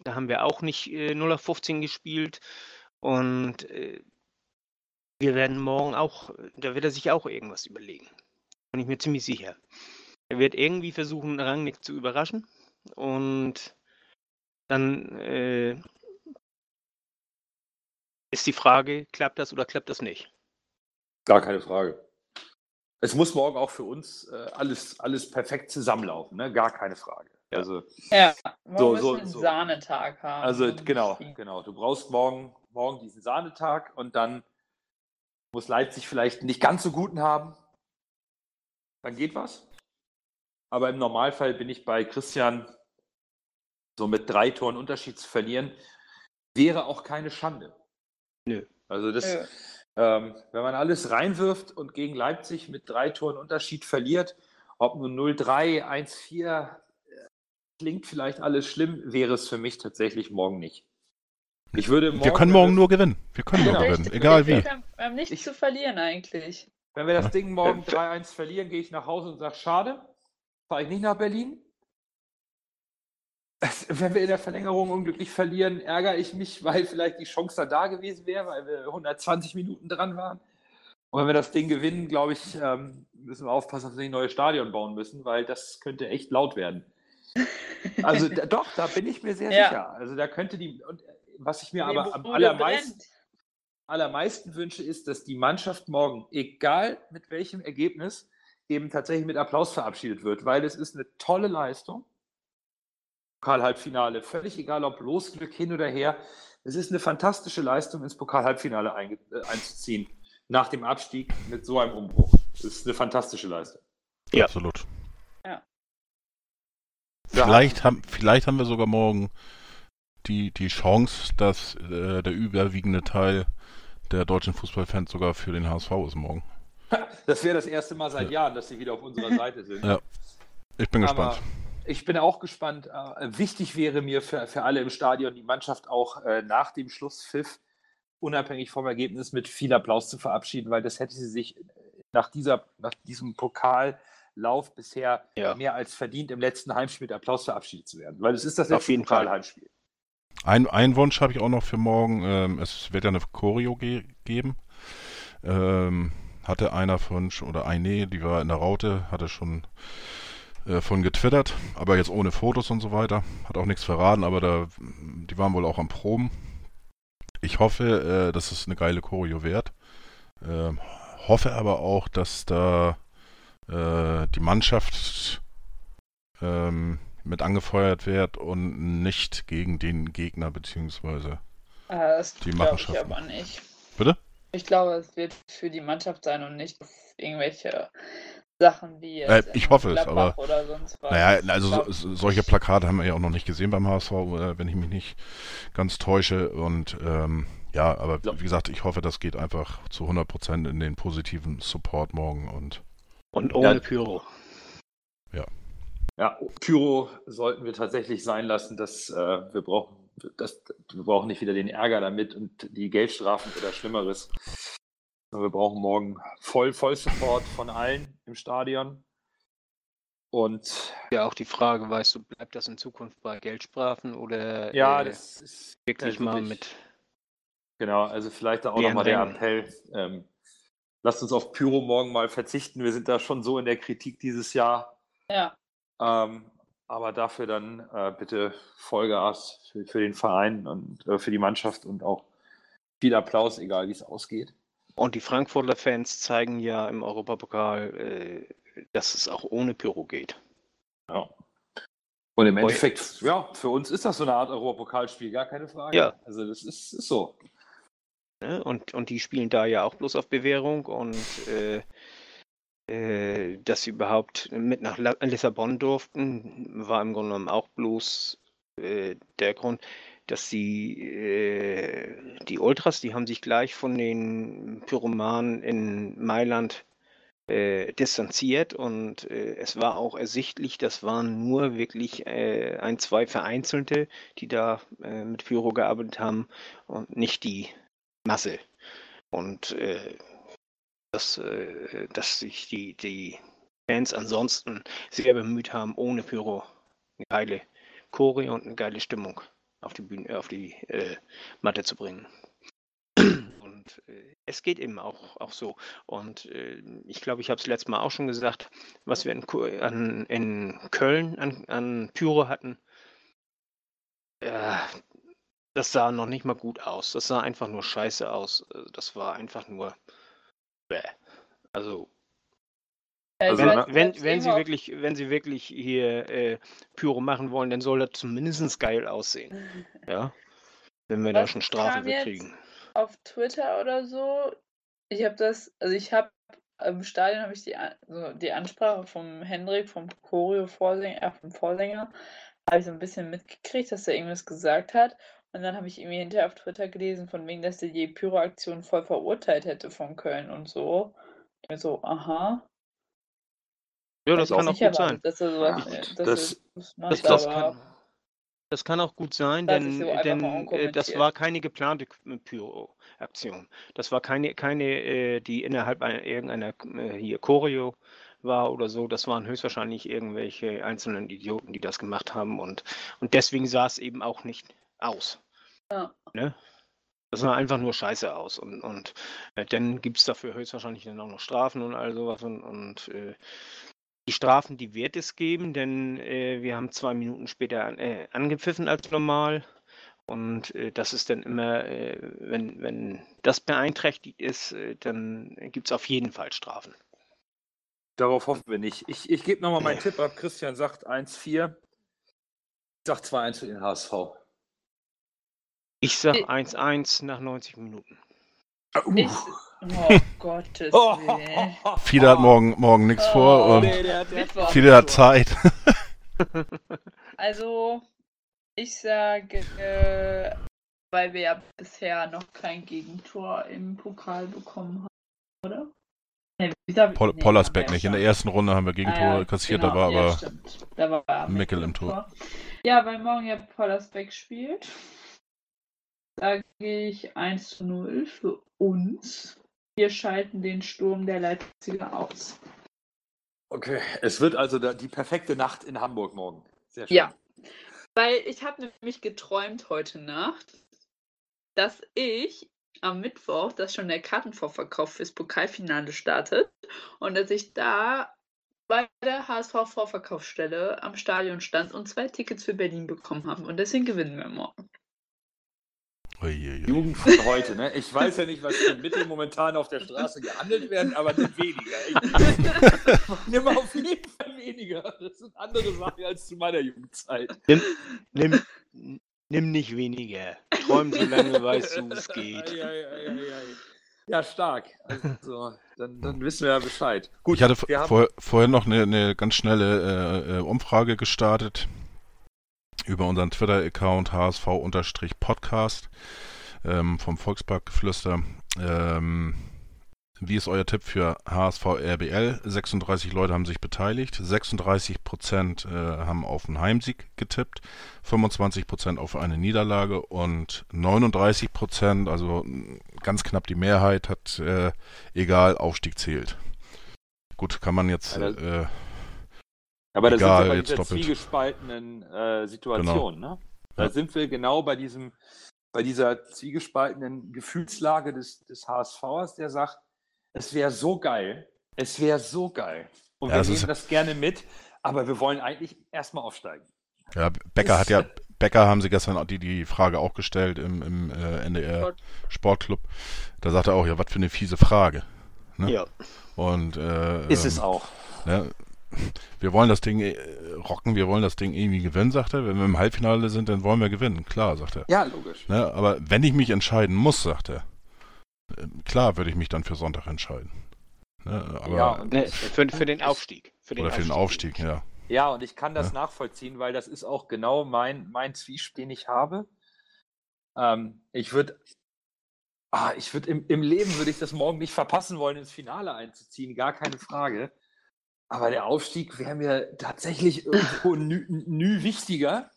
Da haben wir auch nicht äh, 0 auf 15 gespielt. Und äh, wir werden morgen auch, da wird er sich auch irgendwas überlegen. Bin ich mir ziemlich sicher. Er wird irgendwie versuchen, Rangnick zu überraschen. Und dann äh, ist die Frage, klappt das oder klappt das nicht? Gar keine Frage. Es muss morgen auch für uns äh, alles, alles perfekt zusammenlaufen, ne? gar keine Frage. Ja. Also, Ja, morgen So, müssen so, einen so. Sahnetag haben. also genau, genau. Du brauchst morgen, morgen diesen Sahnetag und dann muss Leipzig vielleicht nicht ganz so guten haben. Dann geht was. Aber im Normalfall bin ich bei Christian, so mit drei Toren Unterschied zu verlieren, wäre auch keine Schande. Nö. Also das, Nö. ähm, wenn man alles reinwirft und gegen Leipzig mit drei Toren Unterschied verliert, ob nur 0-3, 1-4, äh, klingt vielleicht alles schlimm, wäre es für mich tatsächlich morgen nicht. Ich würde morgen, Wir können morgen nur gewinnen. Wir können nur Genau. gewinnen, Richtig, egal wie. Wir haben nichts Ich- zu verlieren eigentlich. Wenn wir das Ja. Ding morgen 3-1 verlieren, gehe ich nach Hause und sage, schade, fahre ich nicht nach Berlin. Wenn wir in der Verlängerung unglücklich verlieren, ärgere ich mich, weil vielleicht die Chance da, da gewesen wäre, weil wir 120 Minuten dran waren. Und wenn wir das Ding gewinnen, glaube ich, ähm, müssen wir aufpassen, dass wir nicht ein neues Stadion bauen müssen, weil das könnte echt laut werden. Also da, doch, da bin ich mir sehr Ja. sicher. Also da könnte die, und äh, was ich mir Die aber am allermeisten brennt. allermeisten wünsche, ist, dass die Mannschaft morgen, egal mit welchem Ergebnis, eben tatsächlich mit Applaus verabschiedet wird, weil es ist eine tolle Leistung. Pokal-Halbfinale, völlig egal ob Losglück hin oder her. Es ist eine fantastische Leistung, ins Pokal-Halbfinale äh, einzuziehen, nach dem Abstieg mit so einem Umbruch. Es ist eine fantastische Leistung. Ja. Absolut. Ja. Vielleicht haben, vielleicht haben wir sogar morgen die, die Chance, dass äh, der überwiegende Teil der deutschen Fußballfans sogar für den HSV ist morgen. Das wäre das erste Mal seit Jahren, dass sie wieder auf unserer Seite sind. Ja. Ich bin Aber gespannt. Ich bin auch gespannt. Äh, wichtig wäre mir für, für alle im Stadion, die Mannschaft auch äh, nach dem Schlusspfiff unabhängig vom Ergebnis mit viel Applaus zu verabschieden, weil das hätte sie sich nach, dieser, nach diesem Pokallauf bisher Ja. mehr als verdient, im letzten Heimspiel mit Applaus verabschiedet zu werden. Weil es ist das Auf letzte jeden Fall. Pokalheimspiel. Ein, ein Wunsch habe ich auch noch für morgen. Ähm, es wird ja eine Choreo ge geben. Ähm, hatte einer von, oder eine, die war in der Raute, hatte schon äh, von getwittert, aber jetzt ohne Fotos und so weiter. Hat auch nichts verraten, aber da, die waren wohl auch am Proben. Ich hoffe, äh, dass es eine geile Choreo wird. Ähm, hoffe aber auch, dass da äh, die Mannschaft ähm, mit angefeuert wird und nicht gegen den Gegner beziehungsweise. Äh, Die glaube ich aber nicht. Bitte? Ich glaube, es wird für die Mannschaft sein und nicht irgendwelche Sachen wie Äh, ich hoffe es, aber- oder sonst was. Naja, also so, solche Plakate haben wir ja auch noch nicht gesehen beim HSV, äh, wenn ich mich nicht ganz täusche. Und ähm, ja, aber Ja. wie gesagt, ich hoffe, das geht einfach zu 100% in den positiven Support morgen. Und Und ohne Ja. Pyro. Ja, Pyro sollten wir tatsächlich sein lassen, dass äh, wir brauchen, das, wir brauchen nicht wieder den Ärger damit und die Geldstrafen oder Schlimmeres. Wir brauchen morgen voll, voll Support von allen im Stadion. Und Ja, auch die Frage, weißt du, bleibt das in Zukunft bei Geldstrafen oder ja, äh, das ist wirklich ja, mal mit. Genau, also vielleicht auch nochmal der. Appell. Ähm, lasst uns auf Pyro morgen mal verzichten. Wir sind da schon so in der Kritik dieses Jahr. Ja, Ähm, aber dafür dann äh, bitte Vollgas für, für den Verein und äh, für die Mannschaft und auch viel Applaus, egal wie es ausgeht. Und die Frankfurter Fans zeigen ja im Europapokal, äh, dass es auch ohne Pyro geht. Ja. Und im. Endeffekt, ja, für uns ist das so eine Art Europapokalspiel, gar keine Frage. Ja. Also das ist, ist so. Ne? Und, und die spielen da ja auch bloß auf Bewährung und äh, äh, dass sie überhaupt mit nach Lissabon durften, war im Grunde genommen auch bloß äh, der Grund, dass sie äh, die Ultras, die haben sich gleich von den Pyromanen in Mailand äh, distanziert und äh, es war auch ersichtlich, das waren nur wirklich äh, ein, zwei Vereinzelte, die da äh, mit Pyro gearbeitet haben und nicht die Masse. Und äh, dass, dass sich die, die Fans ansonsten sehr bemüht haben, ohne Pyro eine geile Choreo und eine geile Stimmung auf die Bühne, auf die äh, Matte zu bringen. Und äh, es geht eben auch, auch so. Und äh, ich glaube, ich habe es letztes Mal auch schon gesagt, was wir in, an, in Köln an, an Pyro hatten, äh, das sah noch nicht mal gut aus. Das sah einfach nur scheiße aus. Äh, Das war einfach nur. Bäh. Also, Also, wenn, wenn, wenn, sie wirklich, wenn sie wirklich hier äh, Pyro machen wollen, dann soll das zumindest geil aussehen. Ja. Wenn wir da Was schon Strafe kriegen. auf Twitter oder so. Ich habe das, also ich habe im Stadion habe ich die, An- so die Ansprache vom Hendrik, vom Choreo-Vorsänger, äh, vom Vorsänger, habe ich so ein bisschen mitgekriegt, dass er irgendwas gesagt hat. Und dann habe ich irgendwie hinterher auf Twitter gelesen, von wegen, dass er die Pyro-Aktion voll verurteilt hätte von Köln und so. Ich so, aha. Ja, das kann auch gut sein. erwartet, Dass sowas, Ja, äh, gut, dass das- das macht, Das, das, aber kann, das kann auch gut sein, denn, denn äh, das war keine geplante K- Pyro-Aktion. Das war keine, keine äh, die innerhalb einer, irgendeiner äh, hier Choreo war oder so. Das waren höchstwahrscheinlich irgendwelche einzelnen Idioten, die das gemacht haben und, und deswegen sah es eben auch nicht aus. Ja. Ne? Das sah einfach nur scheiße aus und, und äh, dann gibt es dafür höchstwahrscheinlich dann auch noch Strafen und all sowas und, und äh, die Strafen, die wird es geben, denn äh, wir haben zwei Minuten später an, äh, angepfiffen als normal. Und äh, das ist dann immer, äh, wenn, wenn das beeinträchtigt ist, äh, dann gibt es auf jeden Fall Strafen. Darauf hoffen wir nicht. Ich, ich gebe nochmal meinen. Tipp ab. Christian sagt 1-4. Ich sag 2-1 für den HSV. Ich sag Ich- 1-1 nach 90 Minuten. ich, oh Gottes Oh, Willen. Fiete hat morgen, morgen nichts vor Oh, und nee, der, der, Mittwoch. Fiete hat Zeit. Also, ich sage, äh, weil wir ja bisher noch kein Gegentor im Pokal bekommen haben, oder? Nee, Pol nee, Pollersbeck nicht. In der ersten Runde haben wir Gegentore Ah, ja, kassiert, genau, da war ja, aber stimmt. Da war Mickel im Tor. Ja, weil morgen ja Pollersbeck spielt, sage ich 1 zu 0 für uns. Wir schalten den Sturm der Leipziger aus. Okay, es wird also die perfekte Nacht in Hamburg morgen. Sehr schön. Ja. Weil ich habe nämlich geträumt heute Nacht, dass ich am Mittwoch, dass schon der Kartenvorverkauf fürs Pokalfinale startet und dass ich da bei der HSV-Vorverkaufsstelle am Stadion stand und zwei Tickets für Berlin bekommen habe. Und deswegen gewinnen wir morgen. Uiuiui. Jugend von heute, ne? Ich weiß ja nicht, was für Mittel momentan auf der Straße gehandelt werden, aber nicht weniger. Ich nimm auf jeden Fall weniger. Das sind andere Sachen als zu meiner Jugendzeit. Nimm, nimm, nimm nicht weniger. Träum so lange, weißt du, es geht. Ei, ei, ei, ei, ei. Ja, stark. Also, dann, dann wissen wir ja Bescheid. Gut, Ich hatte wir haben, vor, vorher noch eine, eine ganz schnelle äh, äh, Umfrage gestartet über unseren Twitter-Account HSV-Podcast ähm, vom Volksparkgeflüster. Ähm, wie ist euer Tipp für HSV RBL? 36 Leute haben sich beteiligt, 36 Prozent äh, haben auf einen Heimsieg getippt, 25 Prozent auf eine Niederlage und 39 Prozent, also ganz knapp die Mehrheit, hat äh, egal, Aufstieg zählt. Gut, kann man jetzt äh, aber da egal, sind wir bei jetzt dieser doppelt. zwiegespaltenen äh, Situation. Ne? Da Ja. sind wir genau bei diesem, bei dieser zwiegespaltenen Gefühlslage des, des HSVers, der sagt, es wäre so geil, es wäre so geil. Und Ja, wir das nehmen das gerne mit, aber wir wollen eigentlich erstmal aufsteigen. Ja, Becker hat ja, Becker haben sie gestern auch die, die Frage auch gestellt im, im äh, NDR Sport. Sportclub. Da sagt er auch, ja, was für eine fiese Frage. Ne? Ja. Und äh, Ist ähm, es auch. Ne, wir wollen das Ding äh, rocken, wir wollen das Ding irgendwie gewinnen, sagt er. Wenn wir im Halbfinale sind, dann wollen wir gewinnen. Klar, sagt er. Ja, logisch. Ne, aber wenn ich mich entscheiden muss, sagt er, äh, klar würde ich mich dann für Sonntag entscheiden. Ne, aber, Ja, Ne, für, für den Aufstieg. Für den oder für den Aufstieg, ja. Ja, und ich kann das Ja. nachvollziehen, weil das ist auch genau mein, mein Zwiespalt, den ich habe. Ähm, ich würde, ah, ich würde im, im Leben würde ich das morgen nicht verpassen wollen, ins Finale einzuziehen, gar keine Frage. Aber der Aufstieg wäre mir tatsächlich irgendwo nü, nü wichtiger.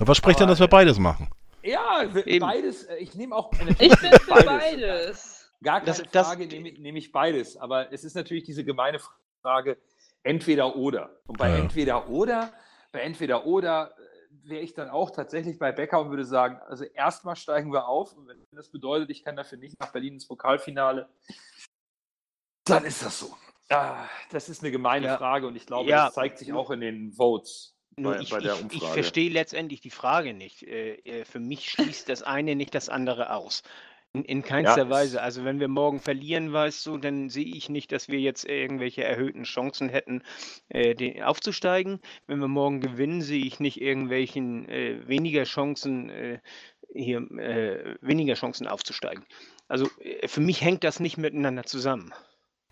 Aber was spricht denn, dass wir beides machen? Ja, Eben. beides. äh, Ich nehme auch. Ich natürlich bin nehme für beides. Gar keine Das- das- Frage, nehme, ich- nehme ich beides. Aber es ist natürlich diese gemeine Frage, entweder oder. Und bei Ja. entweder oder, bei entweder oder äh, wäre ich dann auch tatsächlich bei Becker und würde sagen, also erstmal steigen wir auf. Und wenn das bedeutet, ich kann dafür nicht nach Berlin ins Pokalfinale, dann ist das so. Ah, das ist eine gemeine Ja. Frage und ich glaube, Ja. das zeigt sich auch in den Votes bei, ich, bei der ich, ich Umfrage. verstehe letztendlich die Frage nicht. Äh, äh, für mich schließt das eine nicht das andere aus. In, in keinster Ja, Weise. Also wenn wir morgen verlieren, weißt du, dann sehe ich nicht, dass wir jetzt irgendwelche erhöhten Chancen hätten, äh, den, aufzusteigen. Wenn wir morgen gewinnen, sehe ich nicht irgendwelchen äh, weniger Chancen, äh, hier äh, weniger Chancen aufzusteigen. Also für mich hängt das nicht miteinander zusammen.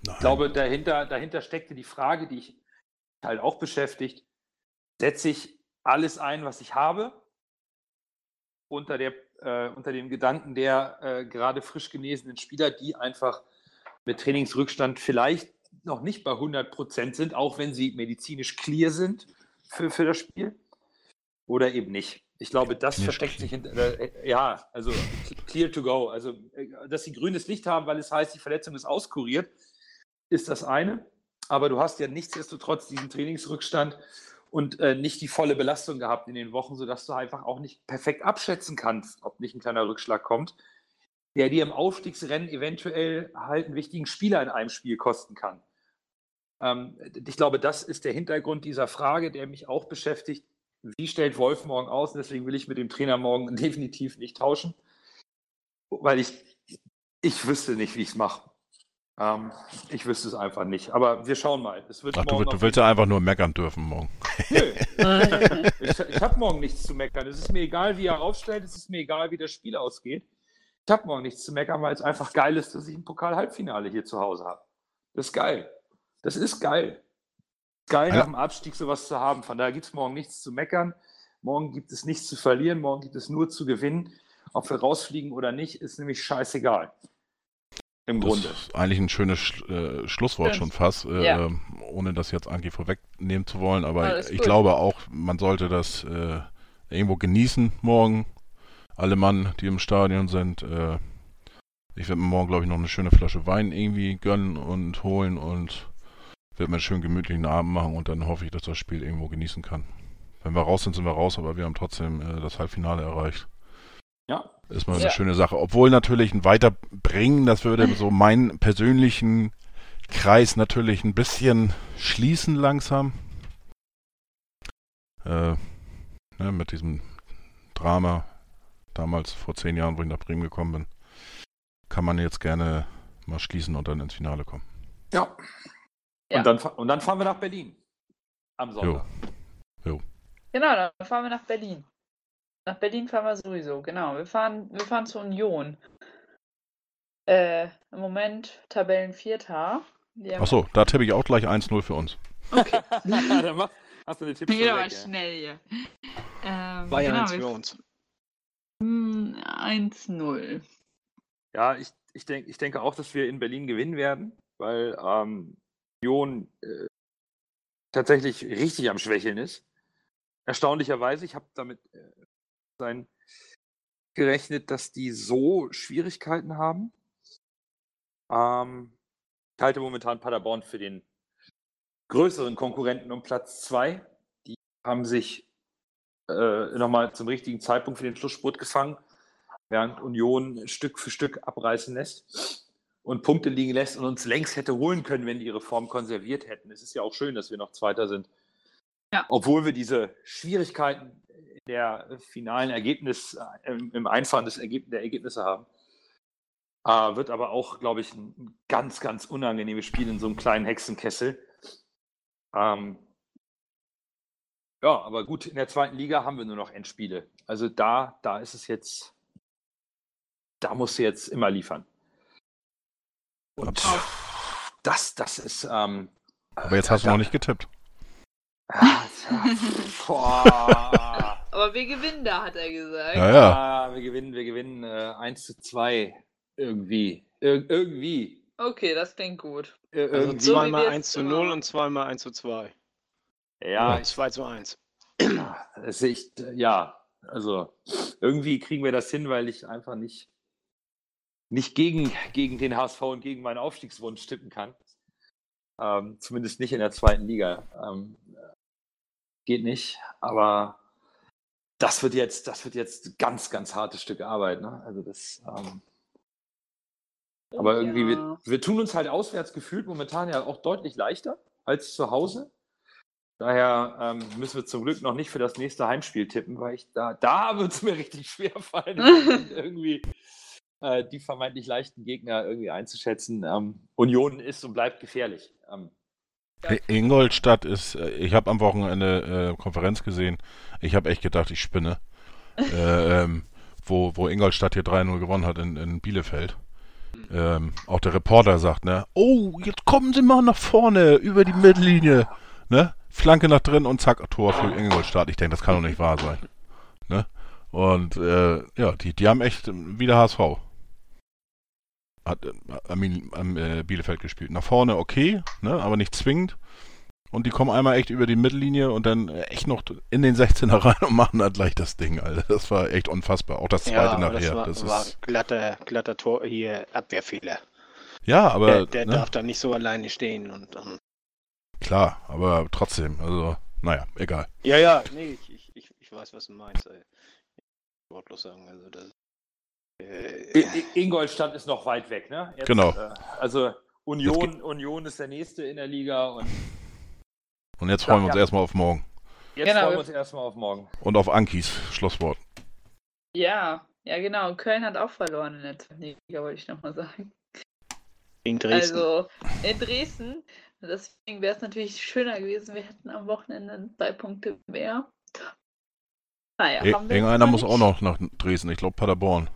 Nein. Ich glaube, dahinter, dahinter steckte die Frage, die ich halt auch beschäftigt. Setze ich alles ein, was ich habe, unter, der, äh, unter dem Gedanken der äh, gerade frisch genesenen Spieler, die einfach mit Trainingsrückstand vielleicht noch nicht bei 100 Prozent sind, auch wenn sie medizinisch clear sind für, für das Spiel, oder eben nicht. Ich glaube, das Nicht versteckt sich hinter, äh, ja, also clear to go. Also, äh, dass sie grünes Licht haben, weil es heißt, die Verletzung ist auskuriert, ist das eine. Aber du hast ja nichtsdestotrotz diesen Trainingsrückstand und äh, nicht die volle Belastung gehabt in den Wochen, sodass du einfach auch nicht perfekt abschätzen kannst, ob nicht ein kleiner Rückschlag kommt, der dir im Aufstiegsrennen eventuell halt einen wichtigen Spieler in einem Spiel kosten kann. Ähm, ich glaube, das ist der Hintergrund dieser Frage, der mich auch beschäftigt. Wie stellt Wolf morgen aus? Und deswegen will ich mit dem Trainer morgen definitiv nicht tauschen, weil ich, ich wüsste nicht, wie ich es mache. Ähm, ich wüsste es einfach nicht. Aber wir schauen mal. Es wird Ach, du, morgen du willst ja einfach nur meckern dürfen morgen. Nö. ich ich habe morgen nichts zu meckern. Es ist mir egal, wie er aufstellt. Es ist mir egal, wie das Spiel ausgeht. Ich habe morgen nichts zu meckern, weil es einfach geil ist, dass ich ein Pokal-Halbfinale hier zu Hause habe. Das ist geil. Das ist geil. Geil, Ja. nach dem Abstieg sowas zu haben. Von daher gibt es morgen nichts zu meckern. Morgen gibt es nichts zu verlieren. Morgen gibt es nur zu gewinnen. Ob wir rausfliegen oder nicht, ist nämlich scheißegal. Im Das Grunde. ist eigentlich ein schönes Sch äh, Schlusswort Stimmt. schon fast, äh, Ja. ähm, ohne das jetzt Anki vorwegnehmen zu wollen. Aber Alles ich gut. glaube auch, man sollte das äh, irgendwo genießen morgen. Alle Mann, die im Stadion sind. Äh, ich werde mir morgen, glaube ich, noch eine schöne Flasche Wein irgendwie gönnen und holen und werde mir einen schönen gemütlichen Abend machen und dann hoffe ich, dass das Spiel irgendwo genießen kann. Wenn wir raus sind, sind wir raus, aber wir haben trotzdem äh, das Halbfinale erreicht. Ja. Ist mal Ja. eine schöne Sache. Obwohl natürlich ein Weiterbringen, das würde so meinen persönlichen Kreis natürlich ein bisschen schließen langsam. Äh, ne, mit diesem Drama damals vor zehn Jahren, wo ich nach Bremen gekommen bin, kann man jetzt gerne mal schließen und dann ins Finale kommen. Ja. Ja. Und, dann, und dann fahren wir nach Berlin. Am Sonntag. Genau, dann fahren wir nach Berlin. Nach Berlin fahren wir sowieso, genau. Wir fahren, wir fahren zur Union. Äh, im Moment Tabellenvierter. Achso, da tippe ich auch gleich 1-0 für uns. Okay. dann mach, hast du eine Tipps Geht aber weg, ja. schnell hier. Ähm, 2-1 wir- für uns. Hm, 1-0. Ja, ich, ich, denk, ich denke auch, dass wir in Berlin gewinnen werden, weil ähm, Union äh, tatsächlich richtig am Schwächeln ist. Erstaunlicherweise, ich habe damit äh, sein gerechnet, dass die so Schwierigkeiten haben. Ähm, ich halte momentan Paderborn für den größeren Konkurrenten um Platz 2. Die haben sich äh, nochmal zum richtigen Zeitpunkt für den Schlussspurt gefangen während Union Stück für Stück abreißen lässt und Punkte liegen lässt und uns längst hätte holen können, wenn die ihre Form konserviert hätten. Es ist ja auch schön, dass wir noch Zweiter sind. Ja. Obwohl wir diese Schwierigkeiten der finalen Ergebnis, äh, im, Einfahren des Ergeb der Ergebnisse haben. Äh, wird aber auch, glaube ich, ein ganz, ganz unangenehmes Spiel in so einem kleinen Hexenkessel. Ähm, ja, aber gut, in der zweiten Liga haben wir nur noch Endspiele. Also da, da ist es jetzt, da musst du jetzt immer liefern. Und das, das ist, ähm, Aber jetzt hast du noch nicht getippt. tja, boah. Aber wir gewinnen da, hat er gesagt. Ja, ja. Ah, wir gewinnen, wir gewinnen äh, 1 zu 2 irgendwie. Ir irgendwie. Okay, das klingt gut. Ir Also. So zweimal wir es 1 zu immer 0 machen. und zweimal 1 zu 2. ja, Und 2 zu 1. Das sehe ich, ja, also irgendwie kriegen wir das hin, weil ich einfach nicht, nicht gegen, gegen den HSV und gegen meinen Aufstiegswunsch tippen kann. Ähm, zumindest nicht in der zweiten Liga. Ähm, geht nicht, aber das wird jetzt, das wird jetzt ganz, ganz hartes Stück Arbeit. Ne? Also das, ähm, aber irgendwie, wir, Ja. wir tun uns halt auswärts gefühlt momentan ja auch deutlich leichter als zu Hause. Daher ähm, müssen wir zum Glück noch nicht für das nächste Heimspiel tippen, weil ich da, da wird es mir richtig schwer fallen, irgendwie äh, die vermeintlich leichten Gegner irgendwie einzuschätzen. Ähm, Union ist und bleibt gefährlich. Ähm, Ingolstadt ist, äh, ich habe am Wochenende äh, Konferenz gesehen. Ich habe echt gedacht, ich spinne. äh, ähm, wo, wo Ingolstadt hier 3-0 gewonnen hat in, in Bielefeld. Ähm, auch der Reporter sagt, ne, oh, jetzt kommen Sie mal nach vorne über die Mittellinie. Ne? Flanke nach drin und zack, Tor für Ingolstadt. Ich denke, das kann doch nicht wahr sein. Ne? Und äh, ja, die, die haben echt wieder HSV. Hat äh, am, am äh, Bielefeld gespielt. Nach vorne okay, ne, aber nicht zwingend. Und die kommen einmal echt über die Mittellinie und dann äh, echt noch in den 16er rein und machen dann gleich das Ding, Alter. Das war echt unfassbar. Auch das zweite Ja, nachher. das war, das war ist, glatter, glatter Tor, hier Abwehrfehler. ja, aber der der ne, darf da nicht so alleine stehen. Und, und klar, aber trotzdem, also, naja, egal. Ja, ja, nee, ich, ich, ich, weiß, was du meinst. Ey. Wortlos sagen, also das. Äh, Ingolstadt ist noch weit weg, ne? Jetzt, Genau. Äh, also Union, Union ist der nächste in der Liga und Und jetzt freuen wir uns ja. erstmal auf morgen. jetzt Genau, freuen wir- uns erstmal auf morgen. Und auf Ankis Schlusswort. Ja, ja, genau. Köln hat auch verloren in der zweiten Liga, wollte ich nochmal sagen. gegen Dresden. Also in Dresden. Deswegen wäre es natürlich schöner gewesen, wir hätten am Wochenende zwei Punkte mehr. Naja, Ir- haben wir jetzt Irgendeiner muss auch noch nach Dresden. Ich glaube Paderborn.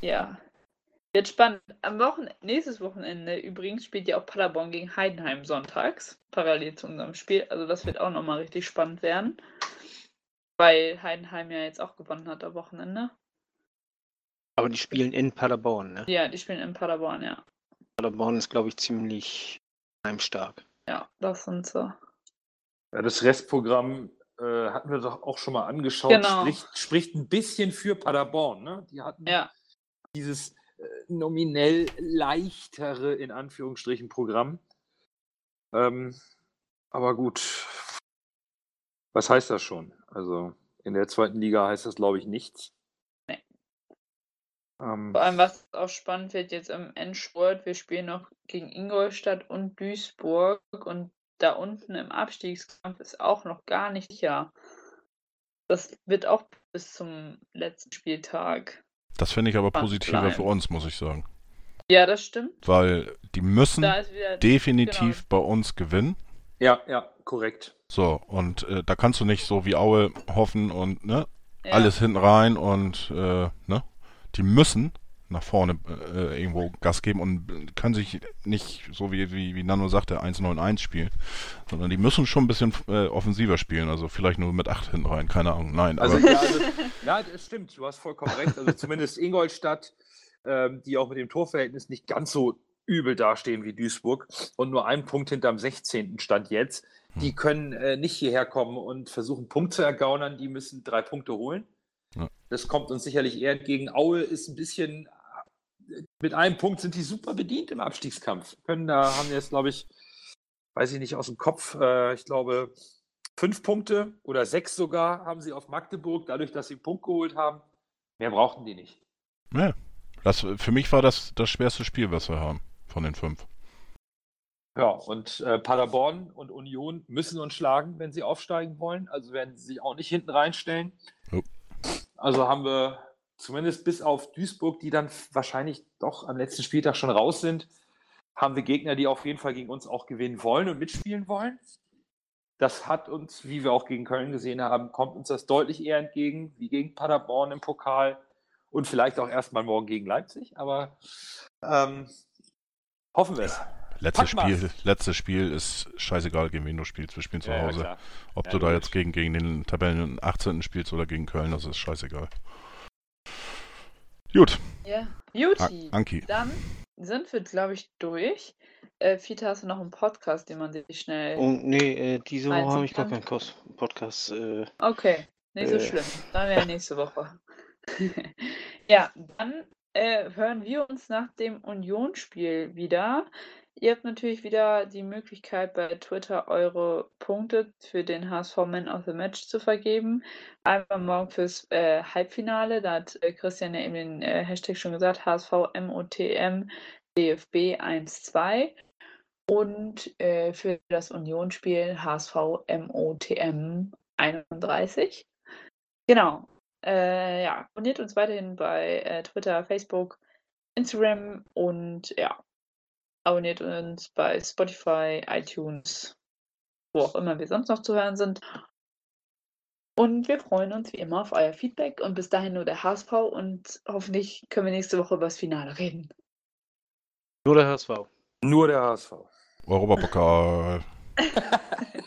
Ja. Wird spannend. Am Wochenende, nächstes Wochenende übrigens spielt ja auch Paderborn gegen Heidenheim sonntags, parallel zu unserem Spiel. Also das wird auch nochmal richtig spannend werden. Weil Heidenheim ja jetzt auch gewonnen hat am Wochenende. Aber die spielen in Paderborn, ne? Ja, die spielen in Paderborn, ja. Paderborn ist, glaube ich, ziemlich heimstark. Ja, das sind sie. Ja, das Restprogramm äh, hatten wir doch auch schon mal angeschaut. Genau. Spricht, spricht ein bisschen für Paderborn. Ne? Die hatten Ja, dieses äh, nominell leichtere, in Anführungsstrichen, Programm. Ähm, aber gut, was heißt das schon? Also in der zweiten Liga heißt das, glaube ich, nichts. Nee. Ähm, vor allem, was auch spannend wird jetzt im Endspurt, wir spielen noch gegen Ingolstadt und Duisburg und da unten im Abstiegskampf ist auch noch gar nicht sicher. Das wird auch bis zum letzten Spieltag. Das finde ich aber positiver bleiben. für uns, muss ich sagen. Ja, das stimmt. Weil die müssen wieder definitiv bei uns gewinnen. ja, ja, korrekt. So, und äh, da kannst du nicht so wie Aue hoffen und ne, ja, alles hinten rein und äh, ne, die müssen nach vorne äh, irgendwo Gas geben und können sich nicht, so wie, wie, wie Nano sagte, 1-9-1 spielen, sondern die müssen schon ein bisschen äh, offensiver spielen, also vielleicht nur mit 8 hinten rein, keine Ahnung, nein, Also, aber ja, also, ja, das stimmt, du hast vollkommen recht. Also zumindest Ingolstadt, ähm, die auch mit dem Torverhältnis nicht ganz so übel dastehen wie Duisburg und nur einen Punkt hinterm 16. Stand jetzt. Die können äh, nicht hierher kommen und versuchen, Punkt zu ergaunern. Die müssen drei Punkte holen. Ja. Das kommt uns sicherlich eher entgegen. Aue ist ein bisschen, mit einem Punkt sind die super bedient im Abstiegskampf. Können da, haben jetzt, glaube ich, weiß ich nicht aus dem Kopf, äh, ich glaube, fünf Punkte oder sechs sogar haben sie auf Magdeburg, dadurch, dass sie einen Punkt geholt haben. Mehr brauchten die nicht. ja, das, für mich war das das schwerste Spiel, was wir haben von den fünf. Ja, und äh, Paderborn und Union müssen uns schlagen, wenn sie aufsteigen wollen. Also werden sie sich auch nicht hinten reinstellen. Jo. Also haben wir zumindest bis auf Duisburg, die dann wahrscheinlich doch am letzten Spieltag schon raus sind, haben wir Gegner, die auf jeden Fall gegen uns auch gewinnen wollen und mitspielen wollen. Das hat uns, wie wir auch gegen Köln gesehen haben, kommt uns das deutlich eher entgegen, wie gegen Paderborn im Pokal und vielleicht auch erstmal morgen gegen Leipzig. Aber ähm, hoffen wir es. Letztes. Spiel, letztes Spiel ist scheißegal, gegen wen du spielst. Wir spielen zu Ja, ja, Hause. klar. Ob Ja, du da jetzt gegen, gegen den Tabellen 18. spielst oder gegen Köln, das ist scheißegal. Gut, Ja. A Juti, Anki. dann sind wir, glaube ich, durch. Äh, Fiete, hast du noch einen Podcast, den man sich schnell. Und nee, äh, diese Woche habe ich gar keinen Kos Podcast. Äh, Okay, nicht so Äh. schlimm. Dann wäre nächste Woche. ja, dann äh, hören wir uns nach dem Unionsspiel wieder. Ihr habt natürlich wieder die Möglichkeit, bei Twitter eure Punkte für den HSV Man of the Match zu vergeben. Einmal morgen fürs äh, Halbfinale, da hat äh, Christian ja eben den äh, Hashtag schon gesagt, HSV MOTM DFB 1-2. Und äh, für das Unionsspiel HSV MOTM 31. Genau. Äh, ja, abonniert uns weiterhin bei äh, Twitter, Facebook, Instagram und ja, abonniert uns bei Spotify, iTunes, wo auch immer wir sonst noch zu hören sind. Und wir freuen uns wie immer auf euer Feedback und bis dahin nur der HSV und hoffentlich können wir nächste Woche über das Finale reden. nur der HSV. Nur der HSV. Europapokal.